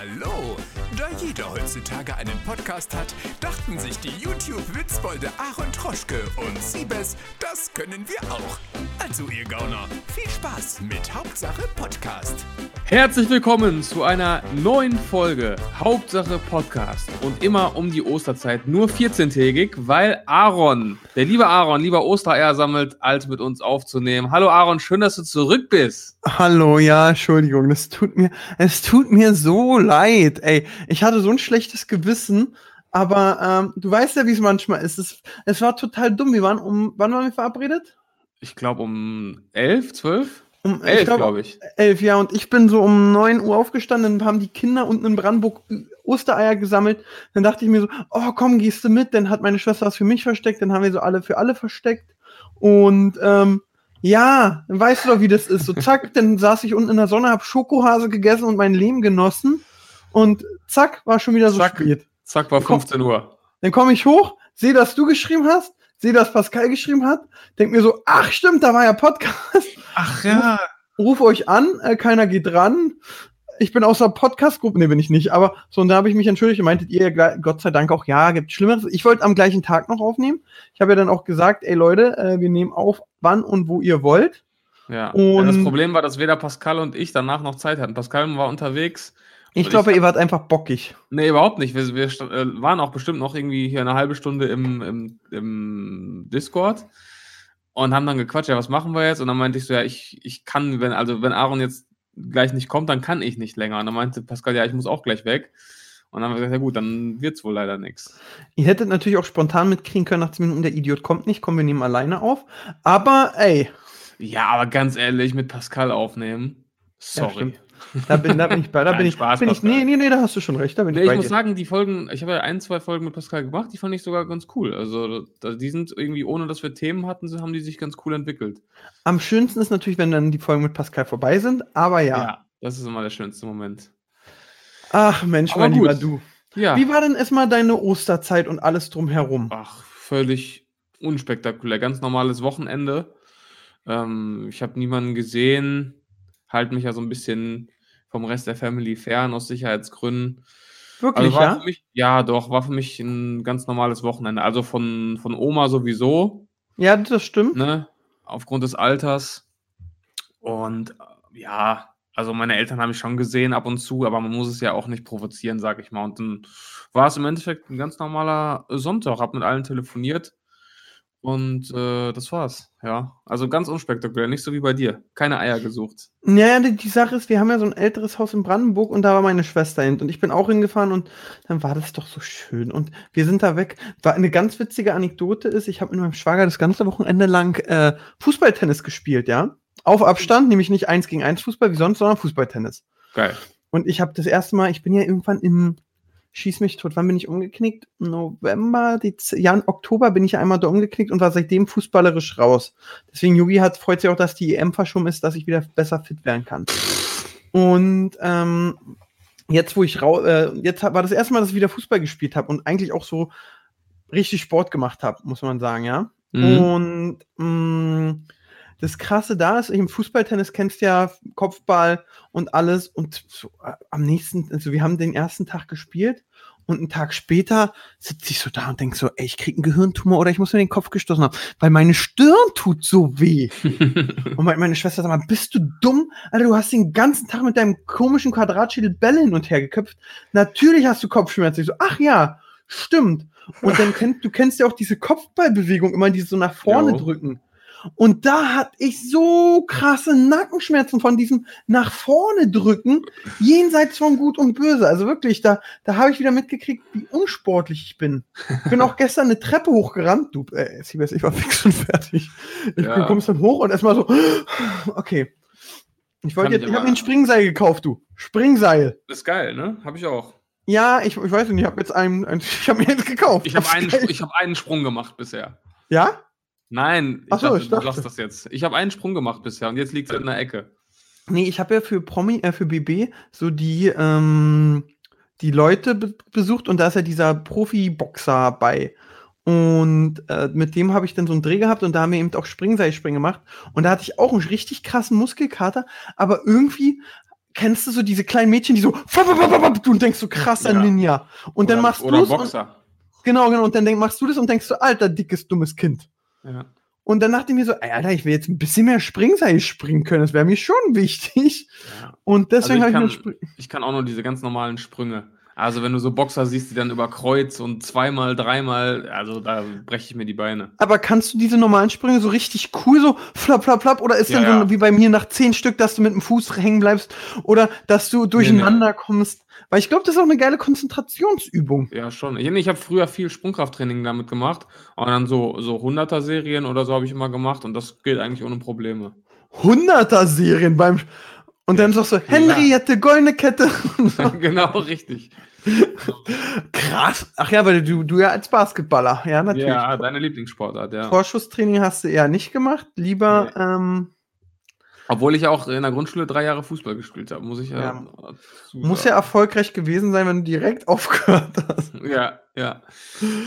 Hallo! Da jeder heutzutage einen Podcast hat, dachten sich die YouTube-Witzbolde Aaron Troschke und Siebes, das können wir auch. Also ihr Gauner, viel Spaß mit Hauptsache Podcast. Herzlich willkommen zu einer neuen Folge Hauptsache Podcast und immer um die Osterzeit nur 14-tägig, weil Aaron, der liebe Aaron, lieber Ostereier sammelt, als mit uns aufzunehmen. Hallo Aaron, schön, dass du zurück bist. Hallo, ja, Entschuldigung, das tut mir, es tut mir so leid, ey. Ich hatte so ein schlechtes Gewissen, aber ähm, du weißt ja, wie es manchmal ist. Es, es war total dumm. Wir waren um, wann waren wir verabredet? Ich glaube um 11, 12? Um elf, glaube glaub ich. Elf, ja. Und ich bin so um 9 Uhr aufgestanden, dann haben die Kinder unten in Brandenburg Ostereier gesammelt. Dann dachte ich mir so, oh komm, gehst du mit? Dann hat meine Schwester was für mich versteckt, dann haben wir so alle für alle versteckt. Und ähm, ja, dann weißt du doch, wie das ist. So zack, dann saß ich unten in der Sonne, hab Schokohase gegessen und mein Leben genossen. Und zack, war schon wieder so zack, spät. Zack, war 15 Uhr. Dann komme ich hoch, sehe, dass du geschrieben hast, sehe, dass Pascal geschrieben hat, denk mir so, ach stimmt, da war ja Podcast. Ach ja. Ruf, ruf euch an, äh, keiner geht ran. Ich bin aus der Podcast-Gruppe, nee, bin ich nicht, aber so, und da habe ich mich entschuldigt und meintet ihr Gott sei Dank auch, ja, gibt Schlimmeres. Ich wollte am gleichen Tag noch aufnehmen. Ich habe ja dann auch gesagt, ey Leute, äh, wir nehmen auf, wann und wo ihr wollt. Ja. Und ja, das Problem war, dass weder Pascal und ich danach noch Zeit hatten. Pascal war unterwegs ich glaube, ihr wart einfach bockig. Nee, überhaupt nicht. Wir, wir äh, waren auch bestimmt noch irgendwie hier eine halbe Stunde im, im, im, Discord und haben dann gequatscht, ja, was machen wir jetzt? Und dann meinte ich so, ja, ich, ich kann, wenn, also wenn Aaron jetzt gleich nicht kommt, dann kann ich nicht länger. Und dann meinte Pascal, ja, ich muss auch gleich weg. Und dann haben wir gesagt, ja gut, dann wird es wohl leider nichts. Ihr hättet natürlich auch spontan mitkriegen können, nach 10 Minuten, der Idiot kommt nicht, kommen wir nehmen alleine auf. Aber ey. Ja, aber ganz ehrlich, mit Pascal aufnehmen. Sorry. Ja, da bin, da bin ich bei. Da bin ich, Spaß, bin ich, nee, nee, nee, da hast du schon recht. Da bin nee, ich, ich muss dir. sagen, die Folgen, ich habe ja ein, zwei Folgen mit Pascal gemacht, die fand ich sogar ganz cool. Also, die sind irgendwie, ohne dass wir Themen hatten, haben die sich ganz cool entwickelt. Am schönsten ist natürlich, wenn dann die Folgen mit Pascal vorbei sind, aber ja. Ja, das ist immer der schönste Moment. Ach Mensch, aber mein gut. lieber du. Ja. Wie war denn erstmal deine Osterzeit und alles drumherum? Ach, völlig unspektakulär. Ganz normales Wochenende. Ähm, ich habe niemanden gesehen halte mich ja so ein bisschen vom Rest der Family fern aus Sicherheitsgründen. Wirklich, also ja? Mich, ja, doch, war für mich ein ganz normales Wochenende. Also von, von Oma sowieso. Ja, das stimmt. Ne? Aufgrund des Alters. Und ja, also meine Eltern habe ich schon gesehen ab und zu, aber man muss es ja auch nicht provozieren, sag ich mal. Und dann war es im Endeffekt ein ganz normaler Sonntag, habe mit allen telefoniert. Und äh, das war's, ja. Also ganz unspektakulär, nicht so wie bei dir. Keine Eier gesucht. Naja, die, die, Sache ist, wir haben ja so ein älteres Haus in Brandenburg und da war meine Schwester hin. Und ich bin auch hingefahren und dann war das doch so schön. Und wir sind da weg. War eine ganz witzige Anekdote ist, ich habe mit meinem Schwager das ganze Wochenende lang äh, Fußballtennis gespielt, ja. Auf Abstand, nämlich nicht eins gegen eins Fußball wie sonst, sondern Fußballtennis. Geil. Und ich habe das erste Mal, ich bin ja irgendwann im schieß mich tot. Wann bin ich umgeknickt? November, Dez ja, im Oktober bin ich einmal da umgeknickt und war seitdem fußballerisch raus. Deswegen, Yugi hat, freut sich auch, dass die EM verschoben ist, dass ich wieder besser fit werden kann. Und ähm, jetzt, wo ich raus, äh, jetzt war das erste Mal, dass ich wieder Fußball gespielt habe und eigentlich auch so richtig Sport gemacht habe, muss man sagen, ja. Mhm. Und mh, mm, das Krasse da ist, im Fußballtennis kennst du ja Kopfball und alles und so, äh, am nächsten, also wir haben den ersten Tag gespielt und einen Tag später sitze ich so da und denke so, ey, ich krieg einen Gehirntumor oder ich muss mir den Kopf gestoßen haben, weil meine Stirn tut so weh. und meine Schwester sagt mal, bist du dumm? Alter, du hast den ganzen Tag mit deinem komischen Quadratschädel Bälle hin und her geköpft. Natürlich hast du Kopfschmerzen. Ich so, ach ja, stimmt. Und dann kennst du kennst ja auch diese Kopfballbewegung, immer die so nach vorne jo. drücken. Und da hatte ich so krasse Nackenschmerzen von diesem nach vorne drücken, jenseits von Gut und Böse. Also wirklich, da, da habe ich wieder mitgekriegt, wie unsportlich ich bin. Ich bin auch gestern eine Treppe hochgerannt. Du, äh, ich war fix und fertig. Ich ja. kommst dann hoch und erstmal so, okay. Ich wollte jetzt, ich habe mir ein Springseil gekauft, du. Springseil. Das ist geil, ne? Habe ich auch. Ja, ich, ich weiß nicht, ich habe jetzt einen, ich habe mir jetzt gekauft. Ich habe einen, ich hab einen Sprung gemacht bisher. Ja? Nein, ich, so, dachte, ich dachte, du lass das jetzt. Ich habe einen Sprung gemacht bisher und jetzt liegt es in der Ecke. Nee, ich habe ja für Promi, äh, für BB so die, ähm, die Leute be besucht und da ist ja dieser Profi-Boxer bei. Und äh, mit dem habe ich dann so einen Dreh gehabt und da haben wir eben auch Springseilspringen gemacht. Und da hatte ich auch einen richtig krassen Muskelkater, aber irgendwie kennst du so diese kleinen Mädchen, die so du denkst so krasser Ja. Ninja. Und dann Oder- machst du und, genau, genau, und dann denk, machst du das und denkst so, alter, dickes, dummes Kind. Ja. Und dann dachte ich mir so, Alter, ich will jetzt ein bisschen mehr Springseil springen können. Das wäre mir schon wichtig. Ja. Und deswegen Also habe ich kann- Ich kann auch nur diese ganz normalen Sprünge. Also wenn du so Boxer siehst, die dann über Kreuz und zweimal, dreimal, also da breche ich mir die Beine. Aber kannst du diese normalen Sprünge so richtig cool, so flapp, flapp, flapp? Oder ist Ja, dann so ja. wie bei mir nach zehn Stück, dass du mit dem Fuß hängen bleibst? Oder dass du durcheinander kommst? Weil ich glaube, das ist auch eine geile Konzentrationsübung. Ja, schon. Ich, ich habe früher viel Sprungkrafttraining damit gemacht. Und dann so, so 100er-Serien oder so habe ich immer gemacht. Und das geht eigentlich ohne Probleme. Hunderter-Serien beim. Und dann sagst du, Henriette, goldene Kette. genau, richtig. Krass. Ach ja, weil du, du ja als Basketballer, ja, natürlich. Ja, deine Lieblingssportart, ja. Vorschusstraining hast du eher nicht gemacht. Lieber, ähm, Obwohl ich auch in der Grundschule drei Jahre Fußball gespielt habe, muss ich ja. Ja. muss ja erfolgreich gewesen sein, wenn du direkt aufgehört hast. Ja, ja.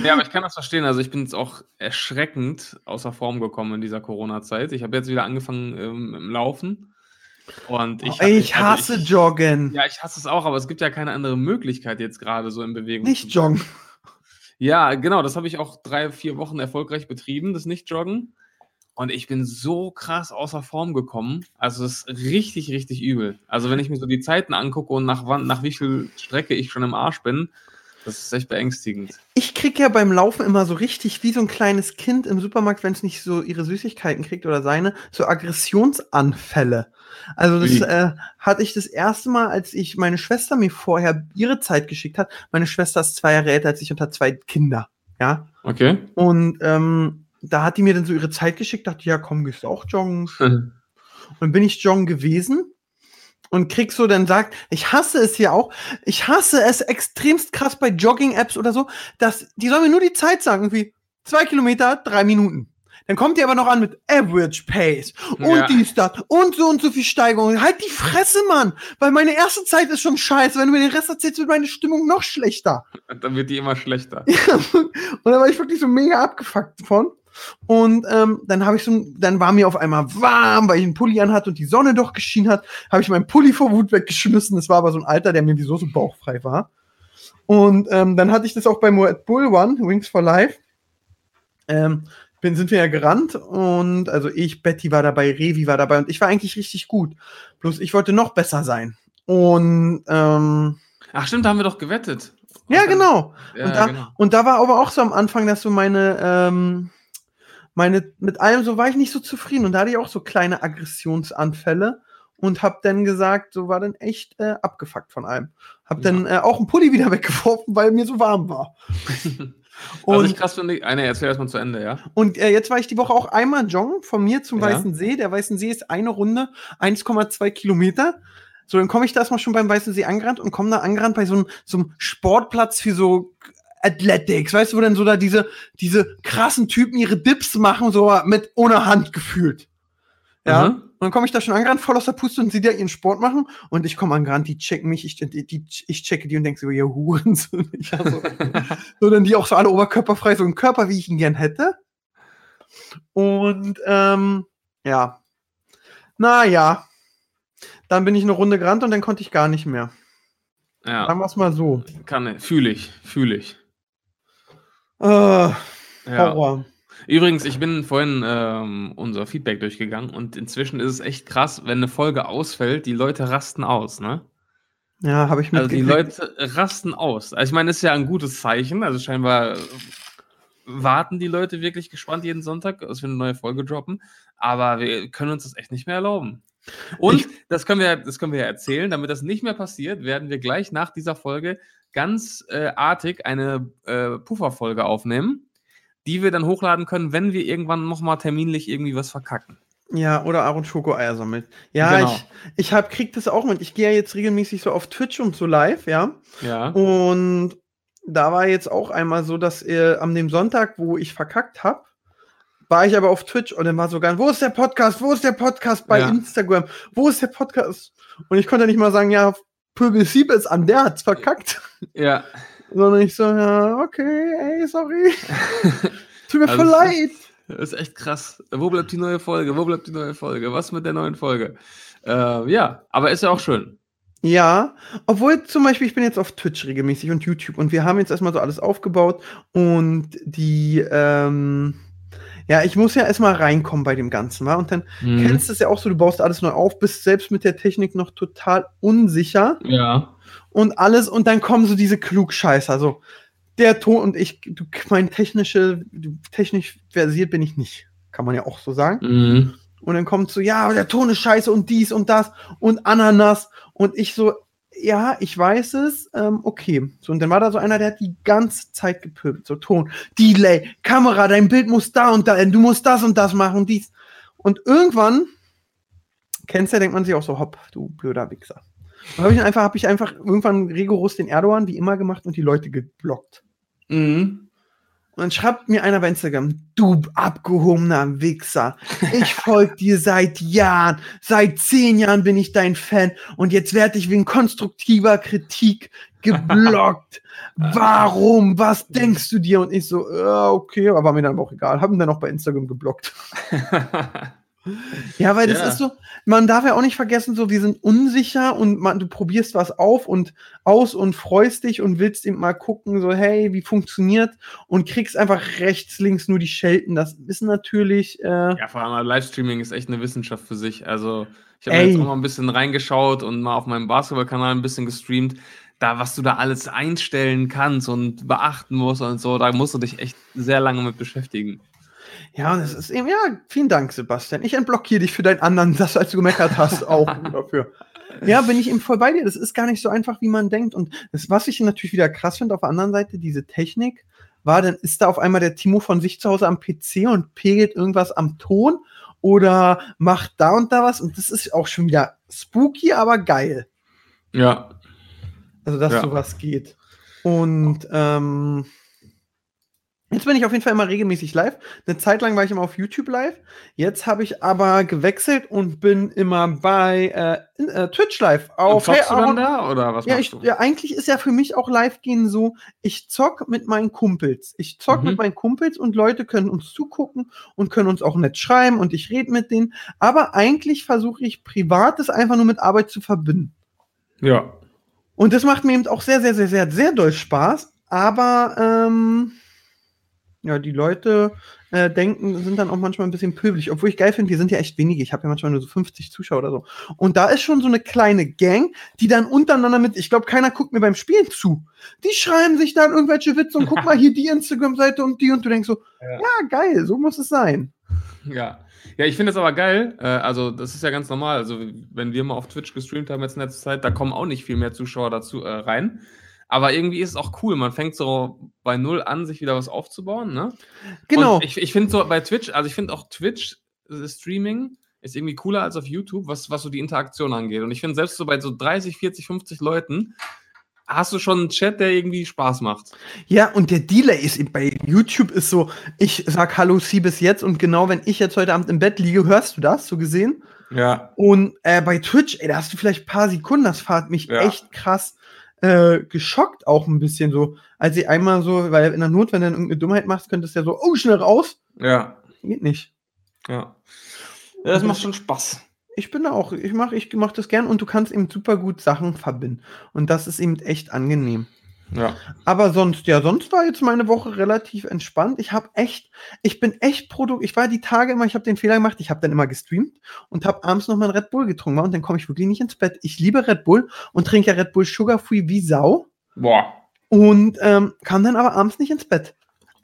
Ja, aber ich kann das verstehen. Also ich bin jetzt auch erschreckend außer Form gekommen in dieser Corona-Zeit. Ich habe jetzt wieder angefangen ähm, im Laufen. Und ich, Oh, ey, ich also hasse ich, Joggen. Ja, ich hasse es auch, aber es gibt ja keine andere Möglichkeit jetzt gerade so in Bewegung. Nicht joggen. Ja, genau, das habe ich auch drei, vier Wochen erfolgreich betrieben, das Nicht-Joggen. Und ich bin so krass außer Form gekommen. Also es ist richtig, richtig übel. Also wenn ich mir so die Zeiten angucke und nach wann, nach wie viel Strecke ich schon im Arsch bin, das ist echt beängstigend. Ich krieg ja beim Laufen immer so richtig wie so ein kleines Kind im Supermarkt, wenn es nicht so ihre Süßigkeiten kriegt oder seine, so Aggressionsanfälle. Also das äh, hatte ich das erste Mal, als ich meine Schwester mir vorher ihre Zeit geschickt hat. Meine Schwester ist zwei Jahre älter als ich und hat zwei Kinder. Ja. Okay. Und ähm, da hat die mir dann so ihre Zeit geschickt, dachte, ja, komm, gehst du auch joggen. Und dann bin ich joggen gewesen und krieg so dann sagt, ich hasse es hier auch, ich hasse es extremst krass bei Jogging-Apps oder so, dass die sollen mir nur die Zeit sagen, irgendwie zwei Kilometer, drei Minuten. Dann kommt die aber noch an mit Average Pace und Ja. dies, das und so und so viel Steigerung. Halt die Fresse, Mann! Weil meine erste Zeit ist schon scheiße. Wenn du mir den Rest erzählst, wird meine Stimmung noch schlechter. Dann wird die immer schlechter. und da war ich wirklich so mega abgefuckt von. Und ähm, dann habe ich so, dann war mir auf einmal warm, weil ich einen Pulli anhatte und die Sonne doch geschienen hat, habe ich meinen Pulli vor Wut weggeschmissen. Das war aber so ein Alter, der mir wieso so bauchfrei war. Und ähm, dann hatte ich das auch beim Red Bull One, Wings for Life. Ähm, bin, sind wir ja gerannt und also ich, Betty war dabei, Revi war dabei und ich war eigentlich richtig gut. Bloß ich wollte noch besser sein. Und ähm, Ach stimmt, da haben wir doch gewettet. Ja, genau. Ja, und, da, genau. und da war aber auch so am Anfang, dass so meine, ähm, meine, mit allem so war ich nicht so zufrieden. Und da hatte ich auch so kleine Aggressionsanfälle und hab dann gesagt, so war dann echt äh, abgefuckt von allem. Hab dann äh, auch einen Pulli wieder weggeworfen, weil mir so warm war. Was Und, ich krass finde, eine erzähl erstmal zu Ende, ja? und äh, jetzt war ich die Woche auch einmal joggen von mir zum Ja. Weißen See. Der Weißen See ist eine Runde, 1,2 Kilometer. So, dann komme ich da erstmal schon beim Weißen See angerannt und komme da angerannt bei so einem, so einem Sportplatz für so Athletics, weißt du, wo dann so da diese, diese krassen Typen ihre Dips machen, so mit ohne Hand gefühlt. Ja. Mhm. Und dann komme ich da schon angerannt, voll aus der Puste und sie da ihren Sport machen und ich komme angerannt, die checken mich, ich, die, die, ich checke die und denke so, ihr Huren. So, so dann die auch so alle oberkörperfrei, so einen Körper, wie ich ihn gern hätte. Und ähm, ja. Naja. Dann bin ich eine Runde gerannt und dann konnte ich gar nicht mehr. Ja, Sagen wir es mal so. kann, fühle ich, fühle ich. Ja. Horror. Übrigens, ich bin vorhin ähm, unser Feedback durchgegangen und inzwischen ist es echt krass, wenn eine Folge ausfällt, die Leute rasten aus, ne? Ja, habe ich Also die. Leute rasten aus. Also ich meine, das ist ja ein gutes Zeichen. Also scheinbar warten die Leute wirklich gespannt jeden Sonntag, dass wir eine neue Folge droppen. Aber wir können uns das echt nicht mehr erlauben. Und Ich- das können wir, das können wir ja erzählen, damit das nicht mehr passiert, werden wir gleich nach dieser Folge ganz äh, artig eine äh, Pufferfolge aufnehmen, die wir dann hochladen können, wenn wir irgendwann nochmal terminlich irgendwie was verkacken. Ja, oder Aaron Schokoeier sammelt. Ja, Genau. ich, ich hab, krieg das auch mit. Ich gehe ja jetzt regelmäßig so auf Twitch und so live, ja. Ja. Und da war jetzt auch einmal so, dass äh, an dem Sonntag, wo ich verkackt habe, war ich aber auf Twitch und dann war sogar, wo ist der Podcast? Wo ist der Podcast bei Ja. Instagram? Wo ist der Podcast? Und ich konnte nicht mal sagen, ja, Pöbel Siebes an, der hat's verkackt. Ja. Sondern ich so, ja, okay, ey, sorry. Tut mir Also voll leid. Das ist echt krass. Wo bleibt die neue Folge? Wo bleibt die neue Folge? Was mit der neuen Folge? Äh, ja, aber ist ja auch schön. Ja, obwohl zum Beispiel, ich bin jetzt auf Twitch regelmäßig und YouTube und wir haben jetzt erstmal so alles aufgebaut und die, ähm, ja, ich muss ja erstmal reinkommen bei dem Ganzen, wa? Und dann Mhm. kennst du es ja auch so, du baust alles neu auf, bist selbst mit der Technik noch total unsicher Ja. und alles und dann kommen so diese Klugscheißer, so der Ton und ich, du, mein technische, technisch versiert bin ich nicht, kann man ja auch so sagen. Mhm. Und dann kommt so, ja, der Ton ist scheiße und dies und das und Ananas. Und ich so, ja, ich weiß es, ähm, okay. So, und dann war da so einer, der hat die ganze Zeit gepöbelt. So, Ton, Delay, Kamera, dein Bild muss da und da, du musst das und das machen, dies. Und irgendwann, kennst du, denkt man sich auch so, hopp, du blöder Wichser. Dann habe ich einfach, habe ich einfach irgendwann rigoros den Erdogan wie immer gemacht und die Leute geblockt. Mhm. Und dann schreibt mir einer bei Instagram, du abgehobener Wichser, ich folge dir seit Jahren, seit zehn Jahren bin ich dein Fan und jetzt werde ich wegen konstruktiver Kritik geblockt. Warum? Was denkst du dir? Und ich so, ja, okay, aber war mir dann auch egal. Haben dann auch bei Instagram geblockt. Ja, weil das Ja. ist so, man darf ja auch nicht vergessen, so, wir sind unsicher und man, du probierst was auf und aus und freust dich und willst eben mal gucken, so, hey, wie funktioniert und kriegst einfach rechts, links nur die Schelten. Das ist natürlich, äh, Ja, vor allem Livestreaming ist echt eine Wissenschaft für sich. Also, ich habe jetzt auch mal ein bisschen reingeschaut und mal auf meinem Basketballkanal ein bisschen gestreamt. Da, was du da alles einstellen kannst und beachten musst und so, da musst du dich echt sehr lange mit beschäftigen. Ja, das ist eben, ja, vielen Dank, Sebastian. Ich entblockiere dich für deinen anderen, das, als du gemeckert hast, auch dafür. Ja, bin ich eben voll bei dir. Das ist gar nicht so einfach, wie man denkt. Und das, was ich natürlich wieder krass finde, auf der anderen Seite, diese Technik, war, dann ist da auf einmal der Timo von sich zu Hause am PC und pegelt irgendwas am Ton oder macht da und da was. Und das ist auch schon wieder spooky, aber geil. Ja. Also, dass Ja. sowas geht. Und ähm, jetzt bin ich auf jeden Fall immer regelmäßig live. Eine Zeit lang war ich immer auf YouTube live. Jetzt habe ich aber gewechselt und bin immer bei äh, in, äh, Twitch live. Und Auf zockst du Aaron- dann da oder was ja, ich, du? ja, eigentlich ist ja für mich auch Live-Gehen so, ich zock mit meinen Kumpels. Ich zock Mhm. mit meinen Kumpels und Leute können uns zugucken und können uns auch nett schreiben und ich rede mit denen. Aber eigentlich versuche ich Privates einfach nur mit Arbeit zu verbinden. Ja. Und das macht mir eben auch sehr, sehr, sehr, sehr, sehr doll Spaß. Aber ähm, ja, die Leute äh, denken, sind dann auch manchmal ein bisschen pöbelig. Obwohl ich geil finde, wir sind ja echt wenige. Ich habe ja manchmal nur so 50 Zuschauer oder so. Und da ist schon so eine kleine Gang, die dann untereinander mit, ich glaube, keiner guckt mir beim Spielen zu. Die schreiben sich dann irgendwelche Witze und guck mal hier die Instagram-Seite und die und du denkst so, Ja. ja, geil, so muss es sein. Ja. Ja, ich finde es aber geil. Äh, also, das ist ja ganz normal. Also, wenn wir mal auf Twitch gestreamt haben jetzt in letzter Zeit, da kommen auch nicht viel mehr Zuschauer dazu äh, rein. Aber irgendwie ist es auch cool. Man fängt so bei Null an, sich wieder was aufzubauen. Ne? Genau. Und ich ich finde so bei Twitch, also ich finde auch Twitch-Streaming ist irgendwie cooler als auf YouTube, was, was so die Interaktion angeht. Und ich finde selbst so bei so 30, 40, 50 Leuten hast du schon einen Chat, der irgendwie Spaß macht. Ja, und der Delay ist eben bei YouTube ist so, ich sag Hallo, sie bis jetzt und genau wenn ich jetzt heute Abend im Bett liege, hörst du das, so gesehen? Ja. Und äh, bei Twitch, ey, da hast du vielleicht ein paar Sekunden, das hat mich Ja. echt krass äh, geschockt auch ein bisschen so, als ich einmal so, weil in der Not, wenn du dann irgendeine Dummheit machst, könntest du ja so, oh, schnell raus. Ja. Geht nicht. Ja. Ja, das macht schon Spaß. Ich bin da auch, ich mache ich mach das gern und du kannst eben super gut Sachen verbinden. Und das ist eben echt angenehm. Ja. Aber sonst, ja, sonst war jetzt meine Woche relativ entspannt. Ich habe echt, ich bin echt produktiv. Ich war die Tage immer, ich habe den Fehler gemacht, ich habe dann immer gestreamt und habe abends noch mal ein Red Bull getrunken und dann komme ich wirklich nicht ins Bett. Ich liebe Red Bull und trinke ja Red Bull Sugar Free wie Sau Boah. und ähm, kam dann aber abends nicht ins Bett.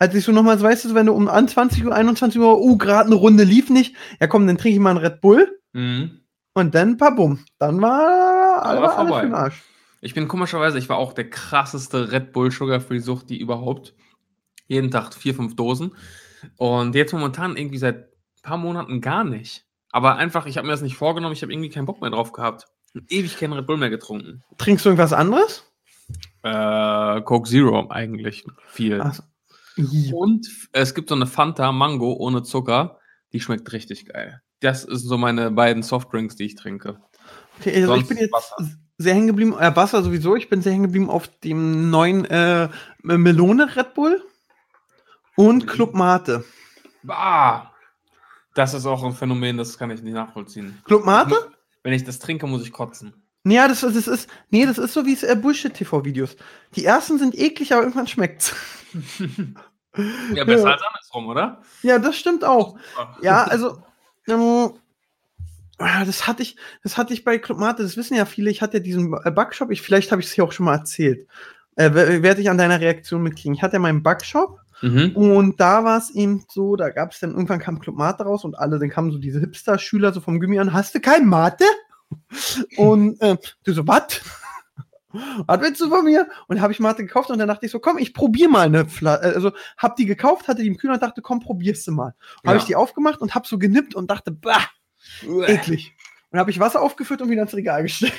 Als ich so nochmal, so, weißt du, wenn du um an 20 Uhr, 21 Uhr, oh, gerade eine Runde lief nicht, ja komm, dann trinke ich mal einen Red Bull Mhm. und dann, pabum, dann war, Dann war war alles den Arsch. Ich bin komischerweise, ich war auch der krasseste Red Bull Sugar Free Sucht, die überhaupt. Jeden Tag vier, fünf Dosen. Und jetzt momentan irgendwie seit ein paar Monaten gar nicht. Aber einfach, ich habe mir das nicht vorgenommen, ich habe irgendwie keinen Bock mehr drauf gehabt. Ewig keinen Red Bull mehr getrunken. Trinkst du irgendwas anderes? Äh, Coke Zero eigentlich viel. So. Und es gibt so eine Fanta Mango ohne Zucker, die schmeckt richtig geil. Das sind so meine beiden Softdrinks, die ich trinke. Okay, also ich Sonst bin jetzt Wasser. Sehr hängen geblieben, äh, Wasser sowieso, ich bin sehr hängen geblieben auf dem neuen äh, Melone Red Bull und Mhm. Club Mate. Ah, das ist auch ein Phänomen, das kann ich nicht nachvollziehen. Club Mate? Wenn ich das trinke, muss ich kotzen. Ja, das, das ist, nee, das ist so wie äh, Bullshit-TV-Videos. Die ersten sind eklig, aber irgendwann schmeckt's. Ja, besser Ja. als andersrum, oder? Ja, das stimmt auch. Ja, also, ähm, das hatte ich, das hatte ich bei Club Mate, das wissen ja viele, ich hatte ja diesen äh, Backshop, ich, vielleicht habe ich es hier auch schon mal erzählt. Äh, wer- werde ich an deiner Reaktion mitkriegen. Ich hatte ja meinen Backshop Mhm. und da war es eben so, da gab es dann, irgendwann kam Club Mate raus und alle, dann kamen so diese Hipster-Schüler so vom Gummi an, hast du kein Mate? Und äh, du so, was? Was willst du von mir? Und habe ich Mate gekauft und dann dachte ich so, komm, ich probier mal eine Flasche. Also hab die gekauft, hatte die im Kühler und dachte, komm, probierst du mal. Habe Ja. ich die aufgemacht und hab so genippt und dachte, bah, eklig. Und habe ich Wasser aufgefüllt und wieder ins Regal gestellt.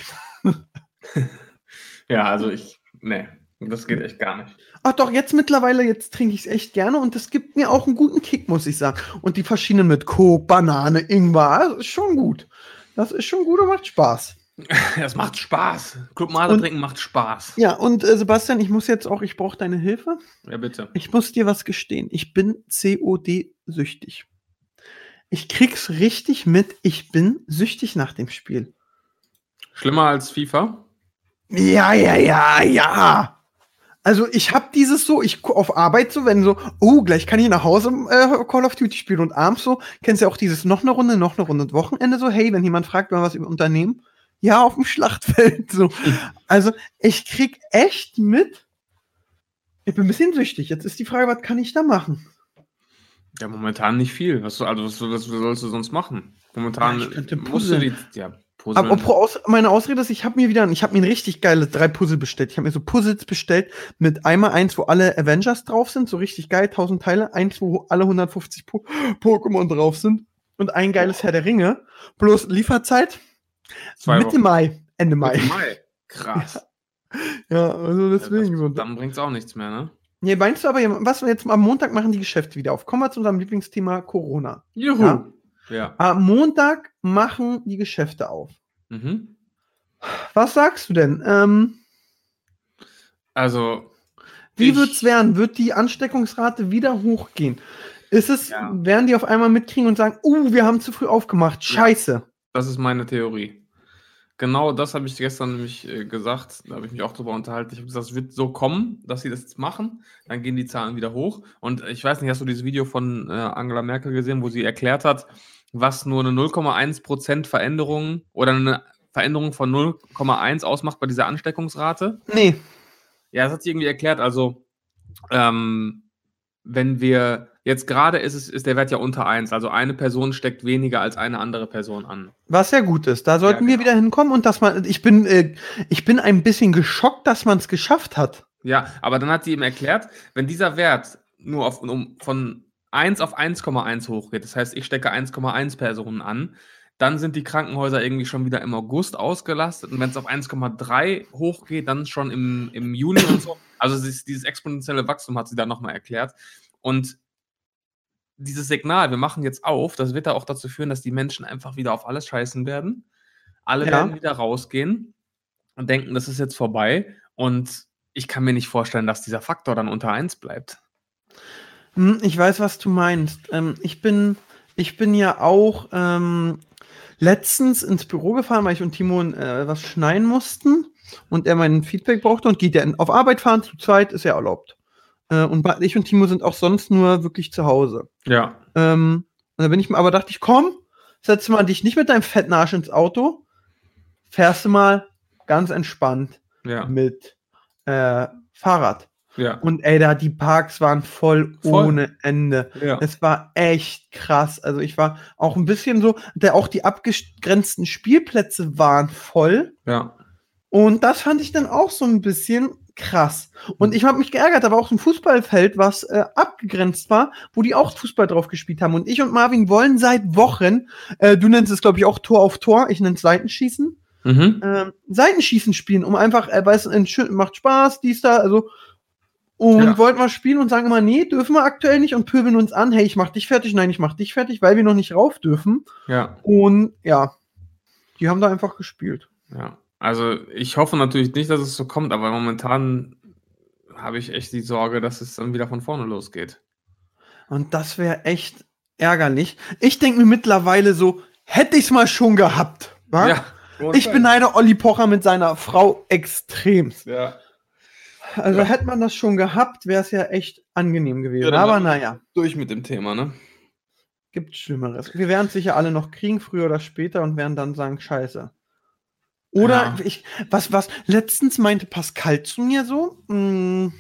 Ja, also ich, nee, das geht echt gar nicht. Ach doch, jetzt mittlerweile, jetzt trinke ich es echt gerne und das gibt mir auch einen guten Kick, muss ich sagen. Und die verschiedenen mit Coke, Banane, Ingwer, das ist schon gut. Das ist schon gut und macht Spaß. Das macht Spaß. Club Mate Und- trinken macht Spaß. Ja, und äh, Sebastian, ich muss jetzt auch, ich brauche deine Hilfe. Ja, bitte. Ich muss dir was gestehen. Ich bin COD-süchtig. Ich krieg's richtig mit. Ich bin süchtig nach dem Spiel. Schlimmer als FIFA? Ja, ja, ja, ja. Also ich habe dieses so, ich auf Arbeit so, wenn so, oh, gleich kann ich nach Hause äh, Call of Duty spielen und abends so, kennst du ja auch dieses noch eine Runde, noch eine Runde und Wochenende so, hey, wenn jemand fragt, mal was über Unternehmen, ja, auf dem Schlachtfeld so. Also ich krieg echt mit. Ich bin ein bisschen süchtig. Jetzt ist die Frage, was kann ich da machen? Ja, momentan nicht viel. Was, also, was, was sollst du sonst machen? Momentan Ja, ich könnte musst du die. Ja, puzzeln. Aber aus, meine Ausrede ist, ich habe mir wieder, ich habe mir ein richtig geile drei Puzzle bestellt. Ich habe mir so Puzzles bestellt mit einmal eins, wo alle Avengers drauf sind, so richtig geil, 1000 Teile, eins, wo alle 150 po Pokémon drauf sind und ein geiles Herr der Ringe. Bloß Lieferzeit Zwei Mitte Wochen. Mai, Ende Mai. Mitte Mai. Krass. Ja, also deswegen das, so. Dann bringt's auch nichts mehr, ne? Nee, meinst du aber, was wir jetzt am Montag machen, die Geschäfte wieder auf? Kommen wir zu unserem Lieblingsthema Corona. Juhu. Ja. Ja. Am Montag machen die Geschäfte auf. Mhm. Was sagst du denn? Ähm, Also. Wie ich- wird's werden? Wird die Ansteckungsrate wieder hochgehen? Ist es, Ja. werden die auf einmal mitkriegen und sagen, uh, wir haben zu früh aufgemacht, Ja. scheiße. Das ist meine Theorie. Genau das habe ich gestern nämlich äh, gesagt. Da habe ich mich auch drüber unterhalten. Ich habe gesagt, es wird so kommen, dass sie das jetzt machen. Dann gehen die Zahlen wieder hoch. Und ich weiß nicht, hast du dieses Video von äh, Angela Merkel gesehen, wo sie erklärt hat, was nur eine 0,1% Veränderung oder eine Veränderung von 0,1 ausmacht bei dieser Ansteckungsrate? Nee. Ja, das hat sie irgendwie erklärt. Also, ähm, wenn wir jetzt gerade ist, es, ist der Wert ja unter 1. Also eine Person steckt weniger als eine andere Person an. Was ja gut ist. Da sollten wir genau. wieder hinkommen und dass man, ich bin, äh, ich bin ein bisschen geschockt, dass man es geschafft hat. Ja, aber dann hat sie ihm erklärt, wenn dieser Wert nur auf, um, von 1 auf 1,1 hochgeht, das heißt, ich stecke 1,1 Personen an, dann sind die Krankenhäuser irgendwie schon wieder im August ausgelastet. Und wenn es auf 1,3 hochgeht, dann schon im, im Juli und so. Also dieses, dieses exponentielle Wachstum hat sie da nochmal erklärt. Und dieses Signal, wir machen jetzt auf, das wird da auch dazu führen, dass die Menschen einfach wieder auf alles scheißen werden. Alle Ja. werden wieder rausgehen und denken, das ist jetzt vorbei. Und ich kann mir nicht vorstellen, dass dieser Faktor dann unter 1 bleibt. Hm, ich weiß, was du meinst. Ähm, ich bin, ich bin ja auch ähm, letztens ins Büro gefahren, weil ich und Timon äh, was schneiden mussten und er mein Feedback brauchte und geht ja auf Arbeit fahren zu zweit, ist ja erlaubt. Äh, und ich und Timo sind auch sonst nur wirklich zu Hause. Ja. Ähm, und da bin ich mir, aber dachte ich, komm, setz mal dich nicht mit deinem fetten Arsch ins Auto, fährst du mal ganz entspannt Ja. mit äh, Fahrrad. Ja. Und ey, da die Parks waren voll, Voll. ohne Ende. ja. Es war echt krass. Also ich war auch ein bisschen so, der auch die abgegrenzten Spielplätze waren voll. ja. Und das fand ich dann auch so ein bisschen krass. Und ich habe mich geärgert, aber auch so ein Fußballfeld, was äh, abgegrenzt war, wo die auch Fußball drauf gespielt haben. Und ich und Marvin wollen seit Wochen, äh, du nennst es, glaube ich, auch Tor auf Tor, ich nenne es Seitenschießen, Mhm. ähm, Seitenschießen spielen, um einfach, äh, weil es macht Spaß, dies da, also und Ja. wollten wir spielen und sagen immer, nee, dürfen wir aktuell nicht und pöbeln uns an, hey, ich mach dich fertig, nein, ich mach dich fertig, weil wir noch nicht rauf dürfen. Ja. Und ja, die haben da einfach gespielt. Ja. Also ich hoffe natürlich nicht, dass es so kommt, aber momentan habe ich echt die Sorge, dass es dann wieder von vorne losgeht. Und das wäre echt ärgerlich. Ich denke mir mittlerweile so, hätte ich es mal schon gehabt. Wa? Ja. Ich beneide Olli Pocher mit seiner Frau extremst. Ja. Also Ja. hätte man das schon gehabt, wäre es ja echt angenehm gewesen. Ja, Aber naja, Durch mit dem Thema, ne? gibt Schlimmeres. Wir werden es sicher alle noch kriegen, früher oder später, und werden dann sagen, scheiße. Oder Ja. ich, was, was, letztens meinte Pascal zu mir so, mh,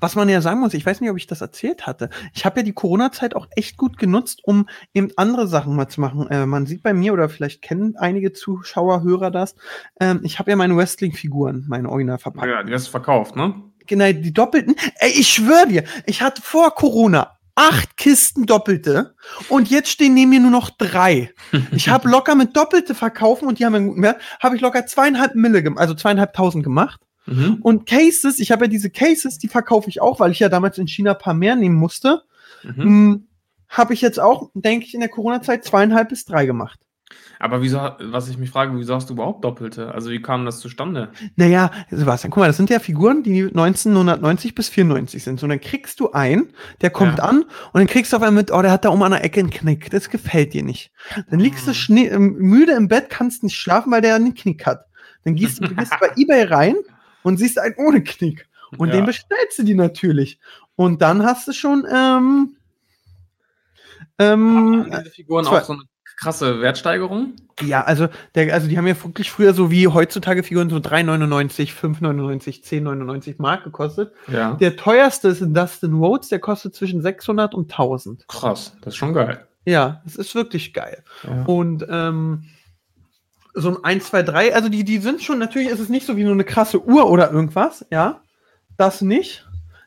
was man ja sagen muss, ich weiß nicht, ob ich das erzählt hatte. Ich habe ja die Corona-Zeit auch echt gut genutzt, um eben andere Sachen mal zu machen. Äh, man sieht bei mir, oder vielleicht kennen einige Zuschauer, Hörer das, ähm, ich habe ja meine Wrestling-Figuren, meine Original verpackt. Ja, die hast du verkauft, ne? Genau, die doppelten. Ey, ich schwöre dir, ich hatte vor Corona acht Kisten doppelte und jetzt stehen neben mir nur noch drei. Ich habe locker mit doppelte verkaufen und die haben einen guten Wert, habe ich locker zweieinhalb Mille, also zweieinhalbtausend gemacht. Mhm. Und Cases, ich habe ja diese Cases, die verkaufe ich auch, weil ich ja damals in China ein paar mehr nehmen musste. Mhm. Hm, habe ich jetzt auch, denke ich, in der Corona-Zeit zweieinhalb bis drei gemacht. Aber wieso, was ich mich frage, wieso hast du überhaupt Doppelte? Also wie kam das zustande? Naja, Sebastian, guck mal, das sind ja Figuren, die 1990 bis 94 sind. So, und dann kriegst du einen, der kommt Ja. an und dann kriegst du auf einmal mit, oh, der hat da oben an der Ecke einen Knick. Das gefällt dir nicht. Dann liegst du Mhm. schnee, ähm, müde im Bett, kannst nicht schlafen, weil der einen Knick hat. Dann gehst du gehst bei Ebay rein und siehst einen ohne Knick. Und Ja. den bestellst du dir natürlich. Und dann hast du schon, ähm, ähm, diese Figuren zwei- auch so eine krasse Wertsteigerung? Ja, also, der, also die haben ja wirklich früher so wie heutzutage Figuren so 3,99, 5,99, 10,99 Mark gekostet. Ja. Der teuerste ist ein Dustin Rhodes, der kostet zwischen 600 und 1000. Krass, das ist schon geil. Ja, das ist wirklich geil. Ja. Und ähm, so ein 1, 2, 3, also die, die sind schon, natürlich ist es nicht so wie nur eine krasse Uhr oder irgendwas, ja. Das nicht.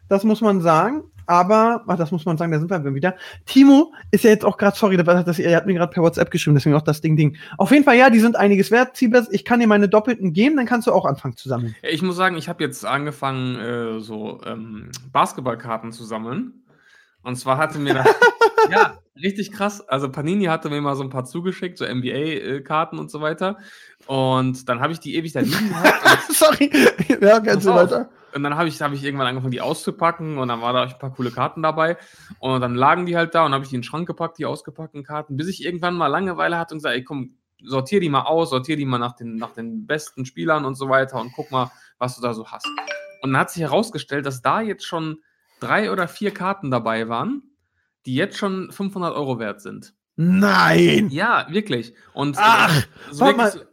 Das muss man sagen. Aber, ach, das muss man sagen, da sind wir wieder. Timo ist ja jetzt auch gerade, sorry, das, das, er hat mir gerade per WhatsApp geschrieben, deswegen auch das Ding, Ding. Auf jeden Fall, ja, die sind einiges wert. Siebes, ich kann dir meine Doppelten geben, dann kannst du auch anfangen zu sammeln. Ich muss sagen, ich habe jetzt angefangen, äh, so ähm, Basketballkarten zu sammeln. Und zwar hatte mir das, ja, richtig krass. Also Panini hatte mir mal so ein paar zugeschickt, so NBA-Karten und so weiter. Und dann habe ich die ewig da liegen gehabt. Und sorry. ja, Pass auf. weiter. Und dann habe ich, hab ich irgendwann angefangen, die auszupacken und dann waren da auch ein paar coole Karten dabei. Und dann lagen die halt da und habe ich die in den Schrank gepackt, die ausgepackten Karten, bis ich irgendwann mal Langeweile hatte und gesagt, ey komm, sortier die mal aus, sortier die mal nach den, nach den besten Spielern und so weiter und guck mal, was du da so hast. Und dann hat sich herausgestellt, dass da jetzt schon drei oder vier Karten dabei waren, die jetzt schon 500 Euro wert sind. Nein! Ja, wirklich. Und Ach, äh, so, warte wirklich